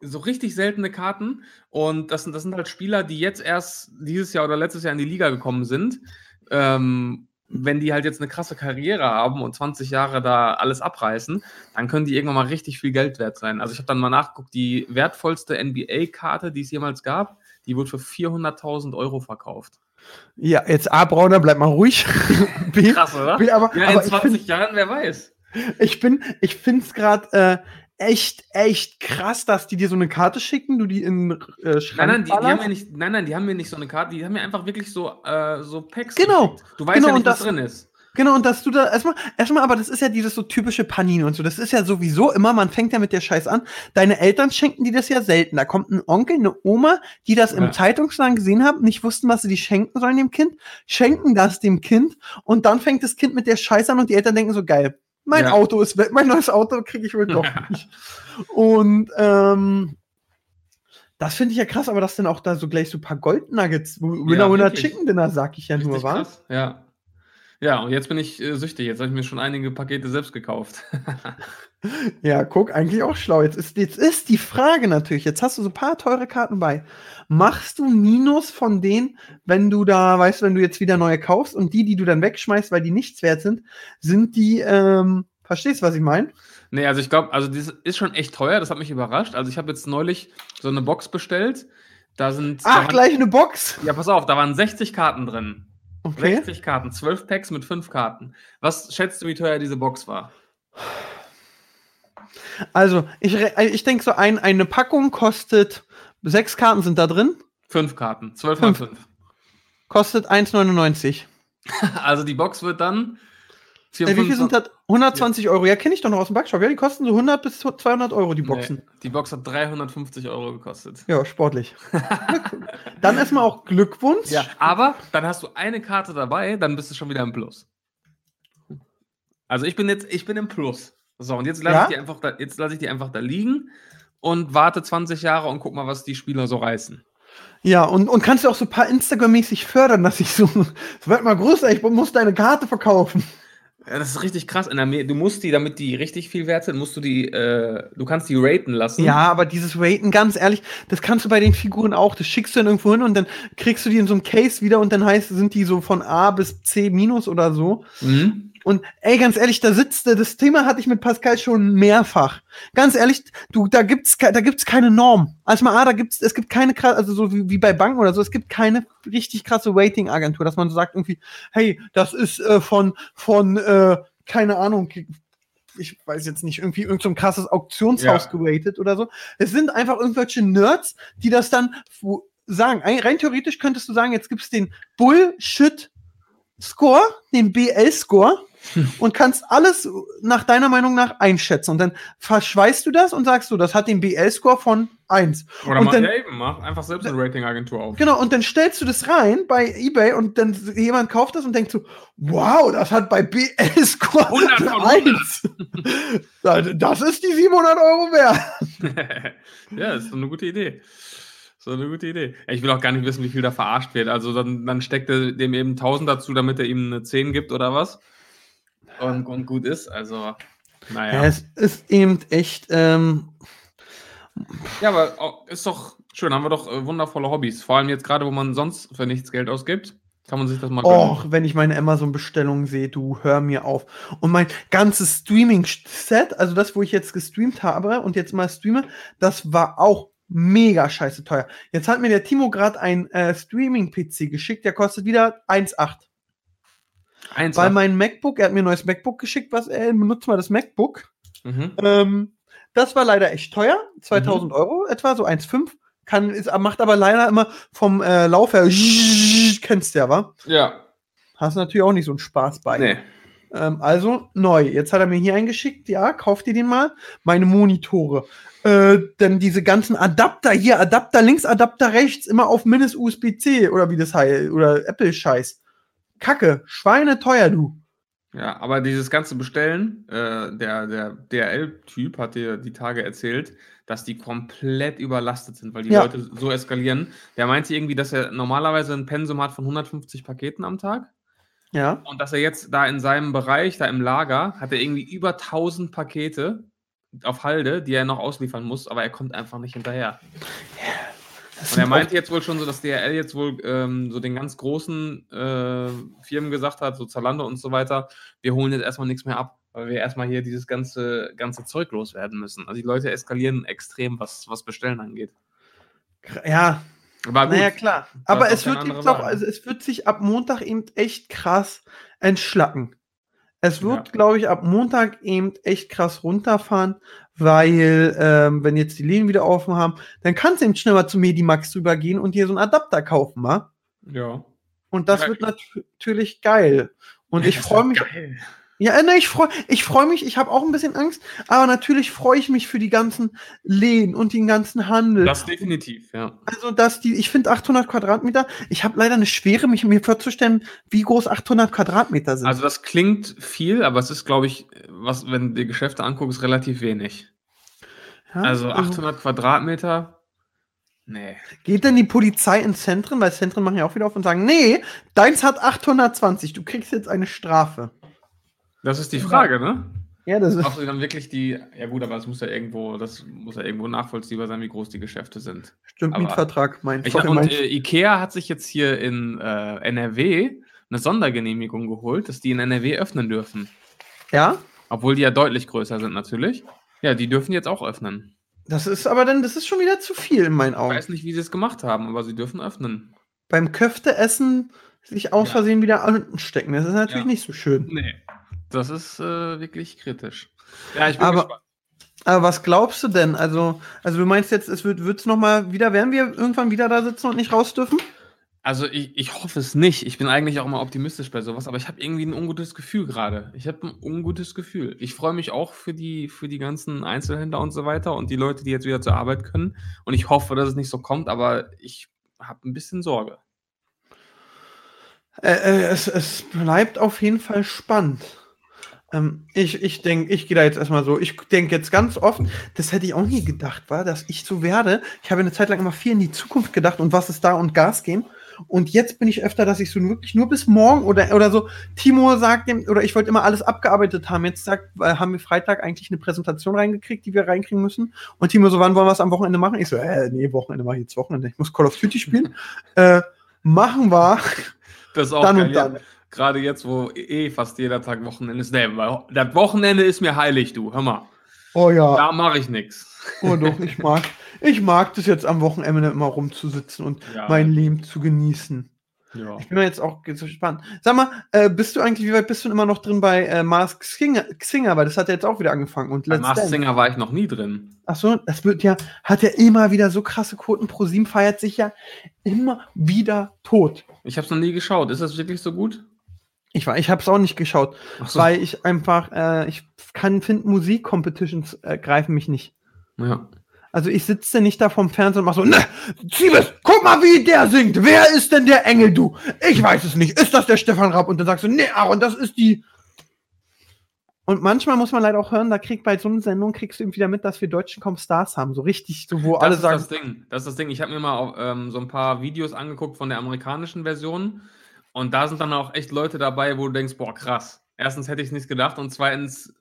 so, so richtig seltene Karten. Und das sind, das sind halt Spieler, die jetzt erst dieses Jahr oder letztes Jahr in die Liga gekommen sind. Ähm, wenn die halt jetzt eine krasse Karriere haben und 20 Jahre da alles abreißen, dann können die irgendwann mal richtig viel Geld wert sein. Also ich habe dann mal nachgeguckt, die wertvollste NBA-Karte, die es jemals gab, die wurde für 400.000 Euro verkauft. Ja, jetzt A, Brauner, bleib mal ruhig. B, Krass, oder? B, aber, Ja, in ich, 20 find, Jahren, wer weiß. ich bin, ich find's gerade äh, echt, echt krass, dass die dir so eine Karte schicken, du die in äh, Schrank Nein, nein, die, die haben mir nicht, nein, nein, die haben mir nicht so eine Karte, die haben mir einfach wirklich so, äh, so Packs Genau, geschickt. Du weißt genau, ja nicht, und was das- drin ist. Genau, und dass du da erstmal, erstmal, aber das ist ja dieses so typische Panini und so. Das ist ja sowieso immer, man fängt ja mit der Scheiß an. Deine Eltern schenken dir das ja selten. Da kommt ein Onkel, eine Oma, die das im Ja. Zeitungsstand gesehen haben, nicht wussten, was sie die schenken sollen dem Kind, schenken das dem Kind und dann fängt das Kind mit der Scheiß an und die Eltern denken so, geil, mein Ja. Auto ist weg, mein neues Auto kriege ich wohl doch Ja. nicht. Und, ähm, das finde ich ja krass, aber dass dann auch da so gleich so ein paar Goldnuggets, Winner Winner wirklich. Chicken Dinner, sag ich ja nur, war. Ja. Ja, und jetzt bin ich äh, süchtig. Jetzt habe ich mir schon einige Pakete selbst gekauft. Ja, guck, eigentlich auch schlau. Jetzt ist, jetzt ist die Frage natürlich, jetzt hast du so ein paar teure Karten bei. Machst du Minus von denen, wenn du da, weißt du, wenn du jetzt wieder neue kaufst und die, die du dann wegschmeißt, weil die nichts wert sind, sind die, ähm, verstehst du, was ich meine? nee, also ich glaube, also das ist schon echt teuer. Das hat mich überrascht. Also ich habe jetzt neulich so eine Box bestellt. Da sind. da Ach, waren- gleich eine Box. Ja, pass auf, da waren 60 Karten drin. Okay. 60 Karten, 12 Packs mit 5 Karten. Was schätzt du, wie teuer diese Box war? Also, ich, re- ich denke so, ein, eine Packung kostet, sechs Karten sind da drin, 5 Karten, 12 mal Fünf. 5. kostet 1,99. Also die Box wird dann. Äh, wie viel sind das? 120 Euro. Ja, kenne ich doch noch aus dem Backshop. Ja, die kosten so 100 bis 200 Euro, die Boxen. Nee, die Box hat 350 Euro gekostet. Ja, sportlich. Dann erstmal auch Glückwunsch. Ja, aber dann hast du eine Karte dabei, dann bist du schon wieder im Plus. Also ich bin jetzt, ich bin im Plus. So, und jetzt lasse Ja? ich die einfach da, jetzt lasse ich die einfach da liegen und warte 20 Jahre und guck mal, was die Spieler so reißen. Ja, und, und kannst du auch so ein paar Instagram-mäßig fördern, dass ich so, es wird mal größer, ich muss deine Karte verkaufen. Ja, das ist richtig krass. In der, du musst die, damit die richtig viel wert sind, musst du die, äh, du kannst die raten lassen. Ja, aber dieses Raten, ganz ehrlich, das kannst du bei den Figuren auch. Das schickst du dann irgendwo hin und dann kriegst du die in so einem Case wieder und dann heißt, sind die so von A bis C minus oder so. Mhm. Und ey, ganz ehrlich, da sitzt, das Thema hatte ich mit Pascal schon mehrfach. Ganz ehrlich, du, da gibt's, da gibt's keine Norm. Also mal, ah, da gibt's, es gibt keine, also so wie, wie bei Banken oder so, es gibt keine richtig krasse Rating-Agentur, dass man so sagt irgendwie, hey, das ist äh, von, von, äh, keine Ahnung, ich weiß jetzt nicht, irgendwie irgendein so krasses Auktionshaus Ja. geratet oder so. Es sind einfach irgendwelche Nerds, die das dann sagen. Ein- Rein theoretisch könntest du sagen, jetzt gibt's den Bullshit Score, den BL-Score und kannst alles nach deiner Meinung nach einschätzen. Und dann verschweißt du das und sagst du, das hat den BL-Score von 1. Oder Und mach, dann- ja eben, mach einfach selbst eine Ratingagentur auf. Genau, und dann stellst du das rein bei eBay und dann jemand kauft das und denkt so, wow, das hat bei BL-Score 100 von 1. Das ist die 700 Euro wert. ja, ist so eine gute Idee. So eine gute Idee. Ich will auch gar nicht wissen, wie viel da verarscht wird. Also dann, dann steckt er dem eben 1000 dazu, damit er ihm eine 10 gibt oder was. Und, und gut ist. Also, naja. Es ist eben echt, ähm, Ja, aber ist doch schön. Haben wir doch äh, wundervolle Hobbys. Vor allem jetzt gerade, wo man sonst für nichts Geld ausgibt, kann man sich das mal Och, wenn ich meine Amazon-Bestellungen sehe, du hör mir auf. Und mein ganzes Streaming-Set, also das, wo ich jetzt gestreamt habe und jetzt mal streame, das war auch mega scheiße teuer. Jetzt hat mir der Timo gerade ein äh, Streaming-PC geschickt, der kostet wieder 1,8. Eins. Weil mein MacBook, er hat mir ein neues MacBook geschickt, was er benutzt mal das MacBook. mhm. Ähm, das war leider echt teuer, 2000 Euro etwa, so 1,5. Kann, ist, macht aber leider immer vom äh, Lauf her, kennst du ja, wa? Ja. Hast natürlich auch nicht so einen Spaß bei. Nee. Ähm, also neu. Jetzt hat er mir hier eingeschickt. Ja, kauft ihr den mal. Meine Monitore. Äh, dann diese ganzen Adapter hier, Adapter links, Adapter rechts, immer auf Mindest USB-C oder wie das heißt, oder Apple-Scheiß. Kacke, Schweine teuer, du. Ja, aber dieses ganze Bestellen, äh, der, der DRL-Typ hat dir die Tage erzählt, dass die komplett überlastet sind, weil die Ja. Leute so eskalieren. Der meinte irgendwie, dass er normalerweise ein Pensum hat von 150 Paketen am Tag Ja. und dass er jetzt da in seinem Bereich, da im Lager, hat er irgendwie über 1000 Pakete auf Halde, die er noch ausliefern muss, aber er kommt einfach nicht hinterher. Das Und er meinte jetzt wohl schon so, dass DRL jetzt wohl ähm, so den ganz großen äh, Firmen gesagt hat, so Zalando und so weiter, wir holen jetzt erstmal nichts mehr ab, weil wir erstmal hier dieses ganze, ganze Zeug loswerden müssen. Also die Leute eskalieren extrem, was, was Bestellen angeht. ja, Aber gut, naja, klar. Aber es wird, andere auch, also es wird sich ab Montag eben echt krass entschlacken. Es wird, Ja. glaube ich, ab Montag eben echt krass runterfahren, weil, ähm, wenn jetzt die Läden wieder offen haben, dann kannst du eben schnell mal zu Medimax drüber gehen und dir so einen Adapter kaufen, wa? ja. Und das Ja, wird nat natürlich geil. Und ich Das freue mich. Geil. Ja, äh, ne, ich freue ich freu mich, ich habe auch ein bisschen Angst, aber natürlich freue ich mich für die ganzen Läden und den ganzen Handel. Das definitiv, ja. Also, dass die, ich finde 800 Quadratmeter, ich habe leider eine Schwere, mich mir vorzustellen, wie groß 800 Quadratmeter sind. Also das klingt viel, aber es ist, glaube ich, was, wenn du die Geschäfte anguckst, relativ wenig. Ja, Also 800 Quadratmeter, nee. Geht denn die Polizei ins Zentren, weil Zentren machen ja auch wieder auf und sagen, nee, deins hat 820, du kriegst jetzt eine Strafe. Das ist die Frage, ne? Ja, das ist, Ob sie dann wirklich die, ja gut, aber es muss ja irgendwo, das muss ja irgendwo nachvollziehbar sein, wie groß die Geschäfte sind. stimmt, aber- Mietvertrag, mein, Ich, sorry, und mein äh, Ikea hat sich jetzt hier in äh, NRW eine Sondergenehmigung geholt, dass die in NRW öffnen dürfen. Ja, Obwohl die ja deutlich größer sind natürlich. Ja, die dürfen jetzt auch öffnen. das ist aber dann, das ist schon wieder zu viel in meinen Ich Augen. weiß nicht, wie sie es gemacht haben, aber sie dürfen öffnen. Beim Köfteessen sich aus Ja. Versehen wieder anstecken, das ist natürlich Ja. nicht so schön. Nee. Das ist äh, wirklich kritisch. Ja, ich bin Aber- gespannt. Aber was glaubst du denn? Also, also du meinst jetzt, es wird wird's noch mal wieder, werden wir irgendwann wieder da sitzen und nicht raus dürfen? Also ich, ich hoffe es nicht. Ich bin eigentlich auch mal optimistisch bei sowas, aber ich habe irgendwie ein ungutes Gefühl gerade. Ich habe ein ungutes Gefühl. Ich freue mich auch für die, für die ganzen Einzelhändler und so weiter und die Leute, die jetzt wieder zur Arbeit können. Und ich hoffe, dass es nicht so kommt, aber ich habe ein bisschen Sorge. Äh, äh, es, es bleibt auf jeden Fall spannend. Ähm, ich ich denke, ich gehe da jetzt erstmal so. Ich denke jetzt ganz oft, das hätte ich auch nie gedacht, war, dass ich so werde. Ich habe eine Zeit lang immer viel in die Zukunft gedacht und was ist da und Gas geben. Und jetzt bin ich öfter, dass ich so wirklich nur bis morgen oder, oder so, Timo sagt dem, oder ich wollte immer alles abgearbeitet haben. Jetzt sagt, äh, haben wir Freitag eigentlich eine Präsentation reingekriegt, die wir reinkriegen müssen. Und Timo so, wann wollen wir es am Wochenende machen? Ich so, äh, nee, Wochenende mache ich jetzt Wochenende. Ich muss Call of Duty spielen. äh, machen wir. Das ist auch Dann geil, und ja. Gerade jetzt, wo eh fast jeder Tag Wochenende ist. Nee, weil das Wochenende ist mir heilig, du. Hör mal. Oh ja. Da mache ich nichts. Oh doch, ich mag, ich mag das jetzt am Wochenende immer rumzusitzen und Ja. mein Leben zu genießen. Ja. Ich bin mir jetzt auch so gespannt. Sag mal, äh, bist du eigentlich, wie weit bist du immer noch drin bei äh, Mask Singer, Singer? Weil das hat ja jetzt auch wieder angefangen. Und Bei Mars. Singer war ich noch nie drin. Ach so, das wird ja, hat ja immer wieder so krasse Quoten. ProSieben feiert sich ja immer wieder tot. Ich habe es noch nie geschaut. Ist das wirklich so gut? Ich war, ich habe es auch nicht geschaut, so. weil ich einfach, äh, ich kann, finde Musikcompetitions äh, greifen mich nicht. Ja. Also ich sitze nicht da vorm Fernseher und mach so, ne, Siebes, guck mal, wie der singt. Wer ist denn der Engel, du? Ich weiß es nicht. Ist das der Stefan Rapp? Und dann sagst du, nee, Aaron, das ist die. Und manchmal muss man leider auch hören, da kriegt bei so einer Sendung kriegst du eben wieder mit, dass wir Deutschen kaum Stars haben. So richtig, so wo Das alle ist sagen, das Ding. Das ist das Ding. Ich habe mir mal ähm, so ein paar Videos angeguckt von der amerikanischen Version. Und da sind dann auch echt Leute dabei, wo du denkst, boah, krass. Erstens hätte ich es nicht gedacht und zweitens,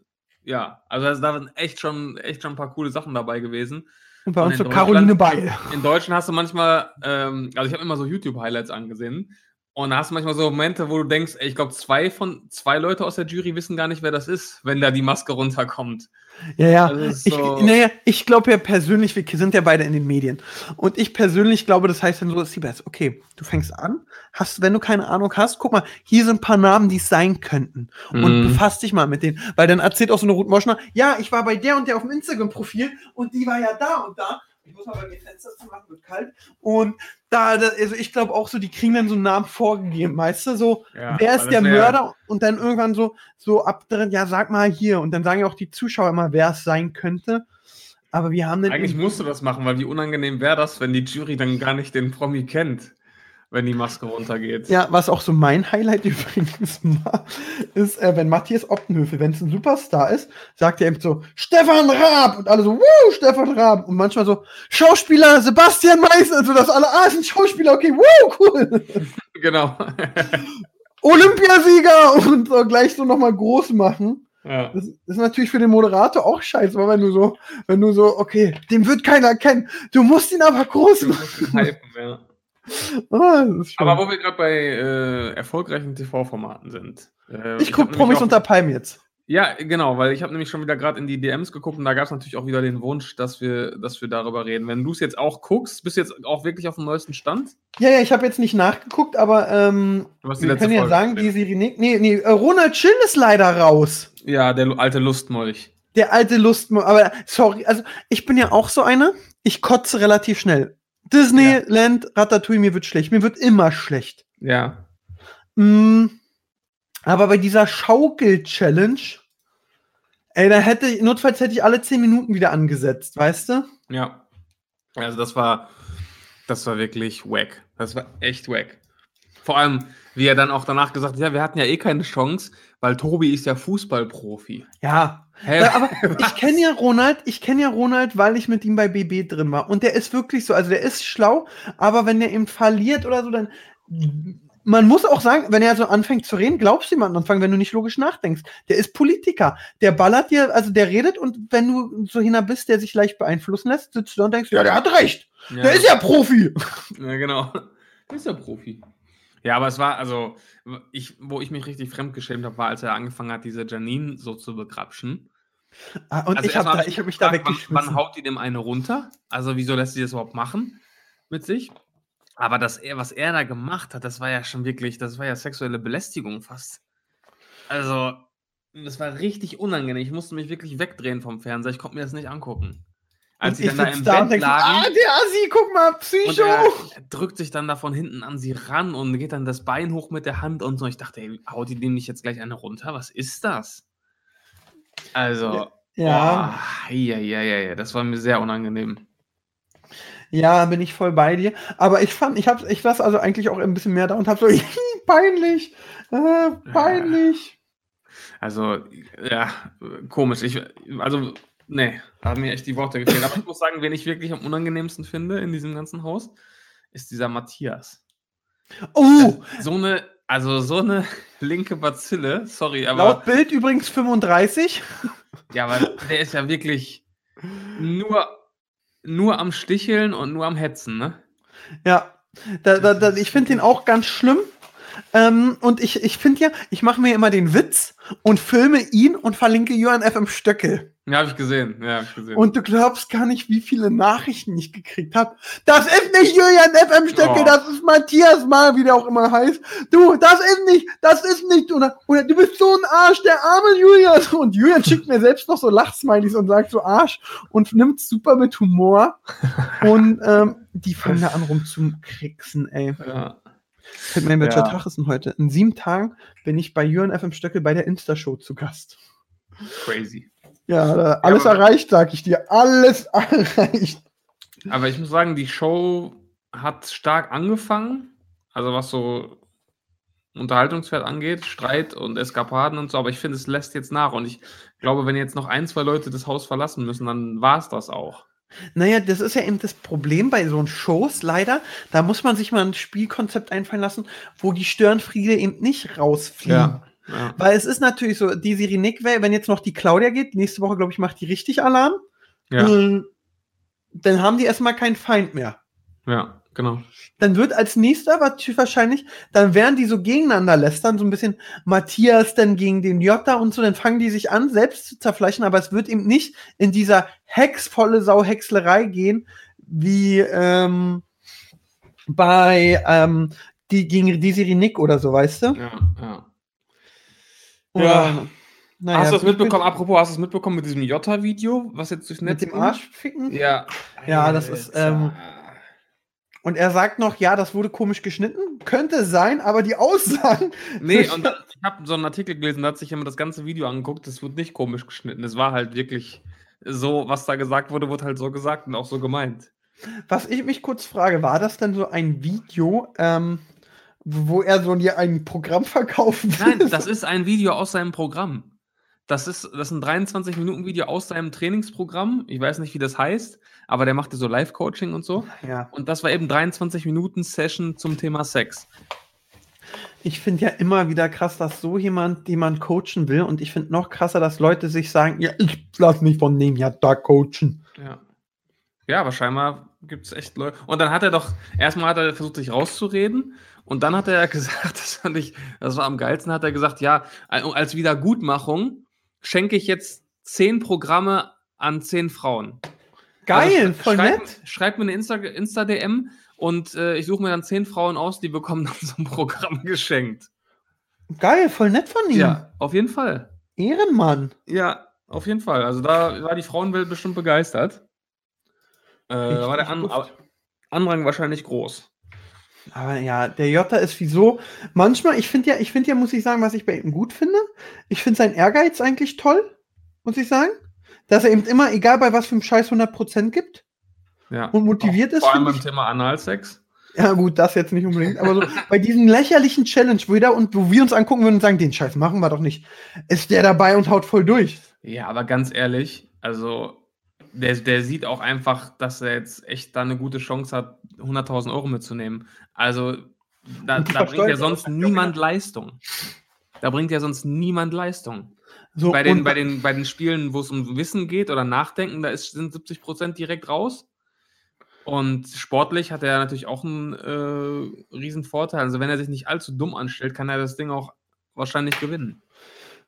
ja, also da sind echt schon, echt schon ein paar coole Sachen dabei gewesen. und bei uns so Caroline Beil. In Deutschland hast du manchmal, ähm, also ich habe immer so YouTube-Highlights angesehen. Und da hast du manchmal so Momente, wo du denkst, ey, ich glaube, zwei von zwei Leute aus der Jury wissen gar nicht, wer das ist, wenn da die Maske runterkommt. Ja, ja. Also ist ich, so- naja, ich glaube ja persönlich, wir sind ja beide in den Medien. Und ich persönlich glaube, das heißt dann so, Siebes, okay, du fängst an, hast, wenn du keine Ahnung hast, guck mal, hier sind ein paar Namen, die es sein könnten. Und Mhm. befass dich mal mit denen. Weil dann erzählt auch so eine Ruth Moschner, ja, ich war bei der und der auf dem Instagram-Profil und die war ja da und da. Ich muss mal bei mir Fenster zu machen, wird kalt. Und da, da also ich glaube auch so, die kriegen dann so einen Namen vorgegeben, weißt du, so, Ja, wer ist der Mörder? Und dann irgendwann so, so ab drin, ja, sag mal hier. Und dann sagen ja auch die Zuschauer immer, wer es sein könnte. Aber wir haben dann. Eigentlich musst du das machen, weil wie unangenehm wäre das, wenn die Jury dann gar nicht den Promi kennt, wenn die Maske runtergeht. ja, was auch so mein Highlight übrigens war, ist, äh, wenn Matthias Optenhöfel, wenn es ein Superstar ist, sagt er eben so, Stefan Raab! Und alle so, wuh, Stefan Raab! Und manchmal so, Schauspieler Sebastian Meißner, so dass alle, ah, ist ein Schauspieler, okay, wuh, cool! Genau. Olympiasieger! Und so gleich so nochmal groß machen. ja. Das ist natürlich für den Moderator auch scheiße, weil wenn du so, wenn du so, okay, den wird keiner kennen, du musst ihn aber groß Du machen. musst ihn hypen, ja. Schon- Aber wo wir gerade bei äh, erfolgreichen TV-Formaten sind. Äh, ich hab guck nämlich Promis auch- unter Palmen jetzt. Ja, genau, weil ich habe nämlich schon wieder gerade in die DMs geguckt und da gab es natürlich auch wieder den Wunsch, dass wir, dass wir darüber reden. Wenn du es jetzt auch guckst, bist du jetzt auch wirklich auf dem neuesten Stand? Ja, ja, ich habe jetzt nicht nachgeguckt, aber ähm, wir können ja sagen, die. Serie, nee, nee, äh, Ronald Schill ist leider raus. Ja, der alte Lustmolch. Der alte Lust, aber sorry, also ich bin ja auch so einer, ich kotze relativ schnell. Disneyland, Ratatouille, mir wird schlecht, mir wird immer schlecht. Ja. Mm, aber bei dieser Schaukel-Challenge, ey, da hätte ich, notfalls hätte ich alle 10 Minuten wieder angesetzt, weißt du? Ja. Also das war, das war wirklich wack. Das war echt wack. Vor allem, wie er dann auch danach gesagt hat, ja, wir hatten ja eh keine Chance, weil Tobi ist ja Fußballprofi. Ja. Hä? Aber ich kenne ja Ronald, ich kenne ja Ronald, weil ich mit ihm bei BB drin war. Und der ist wirklich so, also der ist schlau, aber wenn der eben verliert oder so, dann. Man muss auch sagen, wenn er so anfängt zu reden, glaubst du ihm am Anfang, wenn du nicht logisch nachdenkst. Der ist Politiker. Der ballert dir, also der redet und wenn du so hinter bist, der sich leicht beeinflussen lässt, sitzt du da und denkst, ja, der hat recht. Ja. Der ist ja Profi. Ja, genau. Der ist ja Profi. Ja, aber es war, also, ich, wo ich mich richtig fremdgeschämt habe, war, als er angefangen hat, diese Janine so zu begrapschen. Ah, und Also ich habe hab mich da gefragt, wann, weggeschmissen. wann haut die dem eine runter? Also, wieso lässt sie das überhaupt machen mit sich? Aber das, er, was er da gemacht hat, das war ja schon wirklich, das war ja sexuelle Belästigung fast. Also, das war richtig unangenehm. Ich musste mich wirklich wegdrehen vom Fernseher. Ich konnte mir das nicht angucken. Als und sie ich dann da im da und Bett lagen. ah, der Assi, guck mal, Und Psycho. er, er drückt sich dann da von hinten an sie ran und geht dann das Bein hoch mit der Hand und so. Ich dachte, ey, haut die dem nicht jetzt gleich eine runter? Was ist das? Also, ja. boah, ja, ja, ja, ja, das war mir sehr unangenehm. Ja, bin ich voll bei dir. Aber ich fand, ich hab's, ich saß also eigentlich auch ein bisschen mehr da und hab so, peinlich, äh, peinlich. Also, ja, komisch. Ich, also, nee, haben mir echt die Worte gefehlt. Aber ich muss sagen, wen ich wirklich am unangenehmsten finde in diesem ganzen Haus, ist dieser Matthias. Oh! So eine, also so eine linke Bazille, sorry, aber. Laut Bild übrigens 35. Ja, aber der ist ja wirklich nur, nur am Sticheln und nur am Hetzen, ne? Ja, da, da, da, ich finde den auch ganz schlimm. Ähm, und ich, ich finde ja, ich mache mir immer den Witz und filme ihn und verlinke Johann F. im Stöckel. Ja, habe ich gesehen. Ja, hab ich gesehen. Und du glaubst gar nicht, wie viele Nachrichten ich gekriegt habe. Das ist nicht Julian FM Stöckel, Oh. das ist Matthias Mal, wie der auch immer heißt. Du, das ist nicht, das ist nicht, oder, oder du bist so ein Arsch, der arme Julian. Und Julian schickt mir selbst noch so Lachsmilies und sagt so Arsch und nimmt super mit Humor. Und ähm, die fangen da an rumzukriegsen, ey. ja. Fällt mir welcher Ja. Tag ist denn heute? In sieben Tagen bin ich bei Jürgen FM Stöckel bei der Insta-Show zu Gast. Crazy. Ja, da- alles aber- erreicht, sag ich dir. Alles erreicht. Aber ich muss sagen, die Show hat stark angefangen. Also was so Unterhaltungswert angeht, Streit und Eskapaden und so, aber ich finde, es lässt jetzt nach. Und ich glaube, wenn jetzt noch ein, zwei Leute das Haus verlassen müssen, dann war es das auch. Naja, das ist ja eben das Problem bei so Shows leider. Da muss man sich mal ein Spielkonzept einfallen lassen, wo die Störenfriede eben nicht rausfliegen. Ja. Weil es ist natürlich so, die Sirinik, wenn jetzt noch die Claudia geht, nächste Woche, glaube ich, macht die richtig Alarm, Ja, äh, dann haben die erstmal keinen Feind mehr. ja, genau. Dann wird als nächster wahrscheinlich, dann werden die so gegeneinander lästern, so ein bisschen Matthias dann gegen den Jota und so, dann fangen die sich an, selbst zu zerfleischen, aber es wird eben nicht in dieser hexvolle Sau-Hexlerei gehen, wie ähm, bei ähm, die gegen Desiree Nick oder so, weißt du? Ja, ja. Oder, Ja. naja, hast du das mit- mitbekommen? Apropos, hast du es mitbekommen mit diesem Jota-Video, was jetzt durchs Netz Mit dem? Arschficken? Ja. Ja, das ist, ähm, Und er sagt noch, ja, das wurde komisch geschnitten. Könnte sein, aber die Aussagen. Nee, und ich habe so einen Artikel gelesen, da hat sich jemand das ganze Video angeguckt, das wird nicht komisch geschnitten. Es war halt wirklich so, was da gesagt wurde, wurde halt so gesagt und auch so gemeint. Was ich mich kurz frage, war das denn so ein Video, ähm, wo er so dir ein Programm verkaufen will? Nein, das ist ein Video aus seinem Programm. Das ist, das ist ein 23-Minuten-Video aus seinem Trainingsprogramm. Ich weiß nicht, wie das heißt, aber der machte so Live-Coaching und so. Ja, Und das war eben 23 Minuten Session zum Thema Sex. ich finde ja immer wieder krass, dass so jemand, den man coachen will, und ich finde noch krasser, dass Leute sich sagen, ja, ich lass mich von dem ja da coachen. Ja. Ja, aber scheinbar gibt es echt Leute. Und dann hat er doch, erstmal hat er versucht, sich rauszureden. Und dann hat er gesagt, das fand ich, das war am geilsten, hat er gesagt, ja, als Wiedergutmachung schenke ich jetzt zehn Programme an zehn Frauen. Geil, Also, voll schreib, nett. Schreibt mir eine Insta- Insta-DM und äh, ich suche mir dann zehn Frauen aus, die bekommen dann so ein Programm geschenkt. Geil, voll nett von ihm. Ja, auf jeden Fall. Ehrenmann. Ja, auf jeden Fall. Also da war die Frauenwelt bestimmt begeistert. Äh, da war der An Andrang wahrscheinlich groß. Aber ja, der Jota ist wieso. Manchmal, ich finde ja, ich finde ja, muss ich sagen, was ich bei ihm gut finde. Ich finde seinen Ehrgeiz eigentlich toll, muss ich sagen. Dass er eben immer, egal bei was für einem Scheiß 100% gibt Ja. und motiviert ist. Vor allem beim ich. Thema Analsex. Ja, gut, das jetzt nicht unbedingt. Aber so bei diesen lächerlichen Challenge, wo, jeder und wo wir uns angucken würden und sagen, den Scheiß machen wir doch nicht, ist der dabei und haut voll durch. Ja, aber ganz ehrlich, also der, der sieht auch einfach, dass er jetzt echt da eine gute Chance hat, 100.000 Euro mitzunehmen. Also da, da bringt ja sonst niemand Leistung. Da bringt ja sonst niemand Leistung. So, bei, den, bei, den, bei den Spielen, wo es um Wissen geht oder Nachdenken, da ist, sind 70 Prozent direkt raus. Und sportlich hat er natürlich auch einen äh, riesen Vorteil. Also wenn er sich nicht allzu dumm anstellt, kann er das Ding auch wahrscheinlich gewinnen.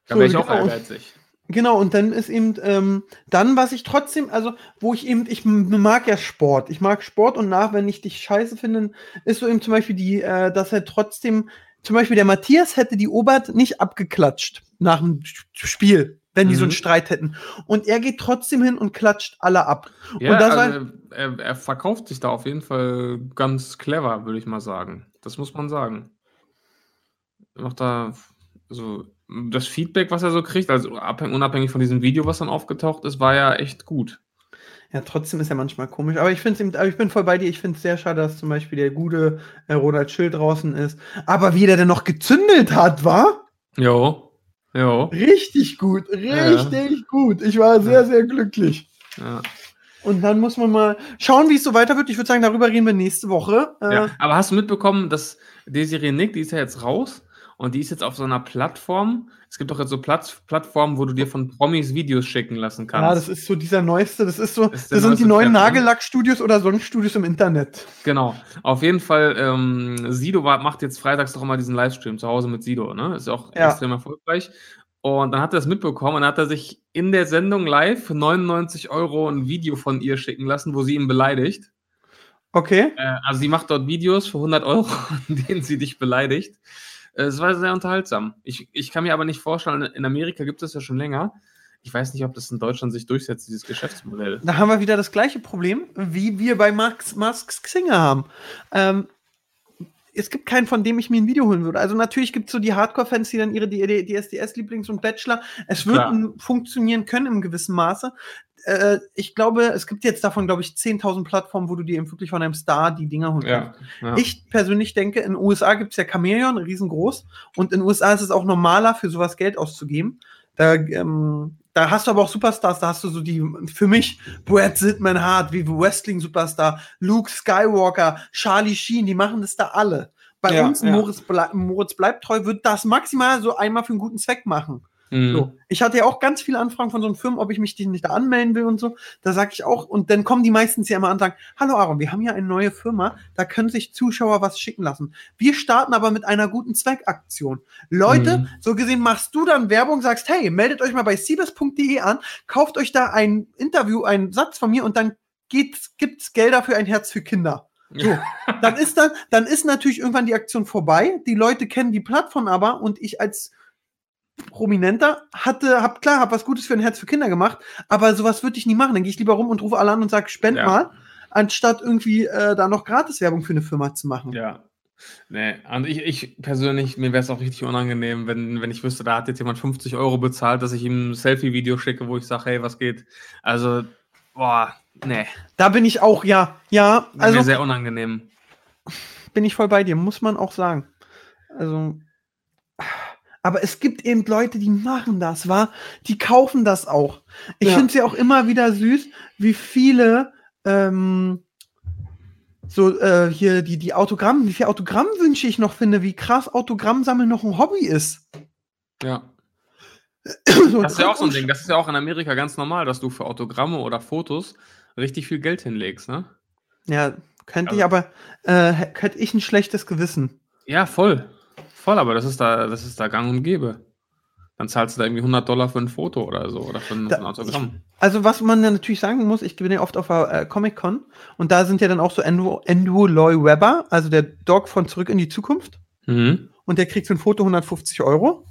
Da So, wäre ich auch genau. ehrgeizig. Genau, und dann ist eben, ähm, dann, was ich trotzdem, also, wo ich eben, ich mag ja Sport. Ich mag Sport und nach, wenn ich dich scheiße finde, ist so eben zum Beispiel die, äh, dass er trotzdem, zum Beispiel der Matthias hätte die Obert nicht abgeklatscht nach dem Spiel, wenn die so einen Mhm. Streit hätten. Und er geht trotzdem hin und klatscht alle ab. Ja, also er, er verkauft sich da auf jeden Fall ganz clever, würde ich mal sagen. Das muss man sagen. Er Macht da so das Feedback, was er so kriegt, also abhäng, unabhängig von diesem Video, was dann aufgetaucht ist, war ja echt gut. ja, trotzdem ist er manchmal komisch. Aber ich finde aber ich bin voll bei dir. Ich finde es sehr schade, dass zum Beispiel der gute äh, Ronald Schill draußen ist. Aber wie der denn noch gezündelt hat, war? Jo. Jo. Richtig gut, richtig gut. Ich war sehr, sehr glücklich. Ja. Und dann muss man mal schauen, wie es so weiter wird. Ich würde sagen, darüber reden wir nächste Woche. Äh, Ja, aber hast du mitbekommen, dass Desiree Nick, die ist ja jetzt raus und die ist jetzt auf so einer Plattform. Es gibt doch jetzt so Platt Plattformen, wo du dir von Promis Videos schicken lassen kannst. Ja, das ist so dieser neueste, das ist so, Das ist das sind die neuen ne? Nagellackstudios oder Sonnenstudios im Internet. genau. Auf jeden Fall, ähm, Sido war, macht jetzt freitags doch immer diesen Livestream zu Hause mit Sido, ne? Ist auch Ja. extrem erfolgreich. Und dann hat er das mitbekommen und dann hat er sich in der Sendung live für 99 Euro ein Video von ihr schicken lassen, wo sie ihn beleidigt. Okay. Äh, also sie macht dort Videos für 100 Euro, in denen sie dich beleidigt. Äh, Es war sehr unterhaltsam. Ich, ich kann mir aber nicht vorstellen, in Amerika gibt es ja schon länger. Ich weiß nicht, ob das in Deutschland sich durchsetzt, dieses Geschäftsmodell. Da haben wir wieder das gleiche Problem, wie wir bei Max Masks Xinger haben. Ähm, es gibt keinen, von dem ich mir ein Video holen würde. Also natürlich gibt es so die Hardcore-Fans, die dann ihre DSDS-Lieblings- und Bachelor. Es wird Klar. funktionieren können im gewissen Maße. Äh, ich glaube, es gibt jetzt davon, glaube ich, 10.000 Plattformen, wo du dir eben wirklich von einem Star die Dinger holen kannst. Ja. ja. Ich persönlich denke, in den USA gibt es ja Chameleon, riesengroß. Und in den USA ist es auch normaler, für sowas Geld auszugeben. Da, ähm, da hast du aber auch Superstars, da hast du so die, für mich, Brad Sidman Hart, wie Wrestling-Superstar, Luke Skywalker, Charlie Sheen, die machen das da alle. Bei Ja, uns, ja. Moritz, Ble Moritz bleibt treu, wird das maximal so einmal für einen guten Zweck machen. Mhm. So. Ich hatte ja auch ganz viele Anfragen von so einem Firmen, ob ich mich nicht da anmelden will und so. Da sage ich auch, und dann kommen die meistens ja immer an und sagen, hallo Aaron, wir haben hier eine neue Firma, da können sich Zuschauer was schicken lassen. Wir starten aber mit einer guten Zweckaktion. Leute, Mhm. so gesehen machst du dann Werbung, sagst, hey, meldet euch mal bei siebes.de an, kauft euch da ein Interview, einen Satz von mir und dann geht's, gibt's Gelder für ein Herz für Kinder. So, dann ist dann, dann ist natürlich irgendwann die Aktion vorbei. Die Leute kennen die Plattform aber und ich als Prominenter hatte, hab klar, hab was Gutes für ein Herz für Kinder gemacht, aber sowas würde ich nie machen. Dann gehe ich lieber rum und rufe alle an und sage, spend Ja. mal, anstatt irgendwie äh, da noch Gratiswerbung für eine Firma zu machen. Ja. Nee, und ich, ich persönlich, mir wäre es auch richtig unangenehm, wenn, wenn ich wüsste, da hat jetzt jemand 50 Euro bezahlt, dass ich ihm ein Selfie-Video schicke, wo ich sage, hey, was geht? Also, boah, nee, Da bin ich auch, ja, ja, wäre mir also sehr unangenehm. bin ich voll bei dir, muss man auch sagen. Also, aber es gibt eben Leute, die machen das, war, die kaufen das auch. Ich Ja. finde es ja auch immer wieder süß, wie viele ähm, so äh, hier die die Autogramm, wie viel Autogrammwünsche ich noch finde, wie krass Autogrammsammeln noch ein Hobby ist. Ja. so, Das ist ja auch so ein Ding. Das ist ja auch in Amerika ganz normal, dass du für Autogramme oder Fotos richtig viel Geld hinlegst, ne? Ja, könnte Also- ich aber äh, hätte ich ein schlechtes Gewissen. Ja, voll. Voll, aber das ist da, das ist da gang und gäbe. Dann zahlst du da irgendwie 100 Dollar für ein Foto oder so oder für ein, Da- Autogramm. Also, was man natürlich sagen muss, ich bin ja oft auf der äh, Comic-Con und da sind ja dann auch so Andrew, Andrew Lloyd Webber, also der Dog von Zurück in die Zukunft. Mhm. Und der kriegt für ein Foto 150 Euro.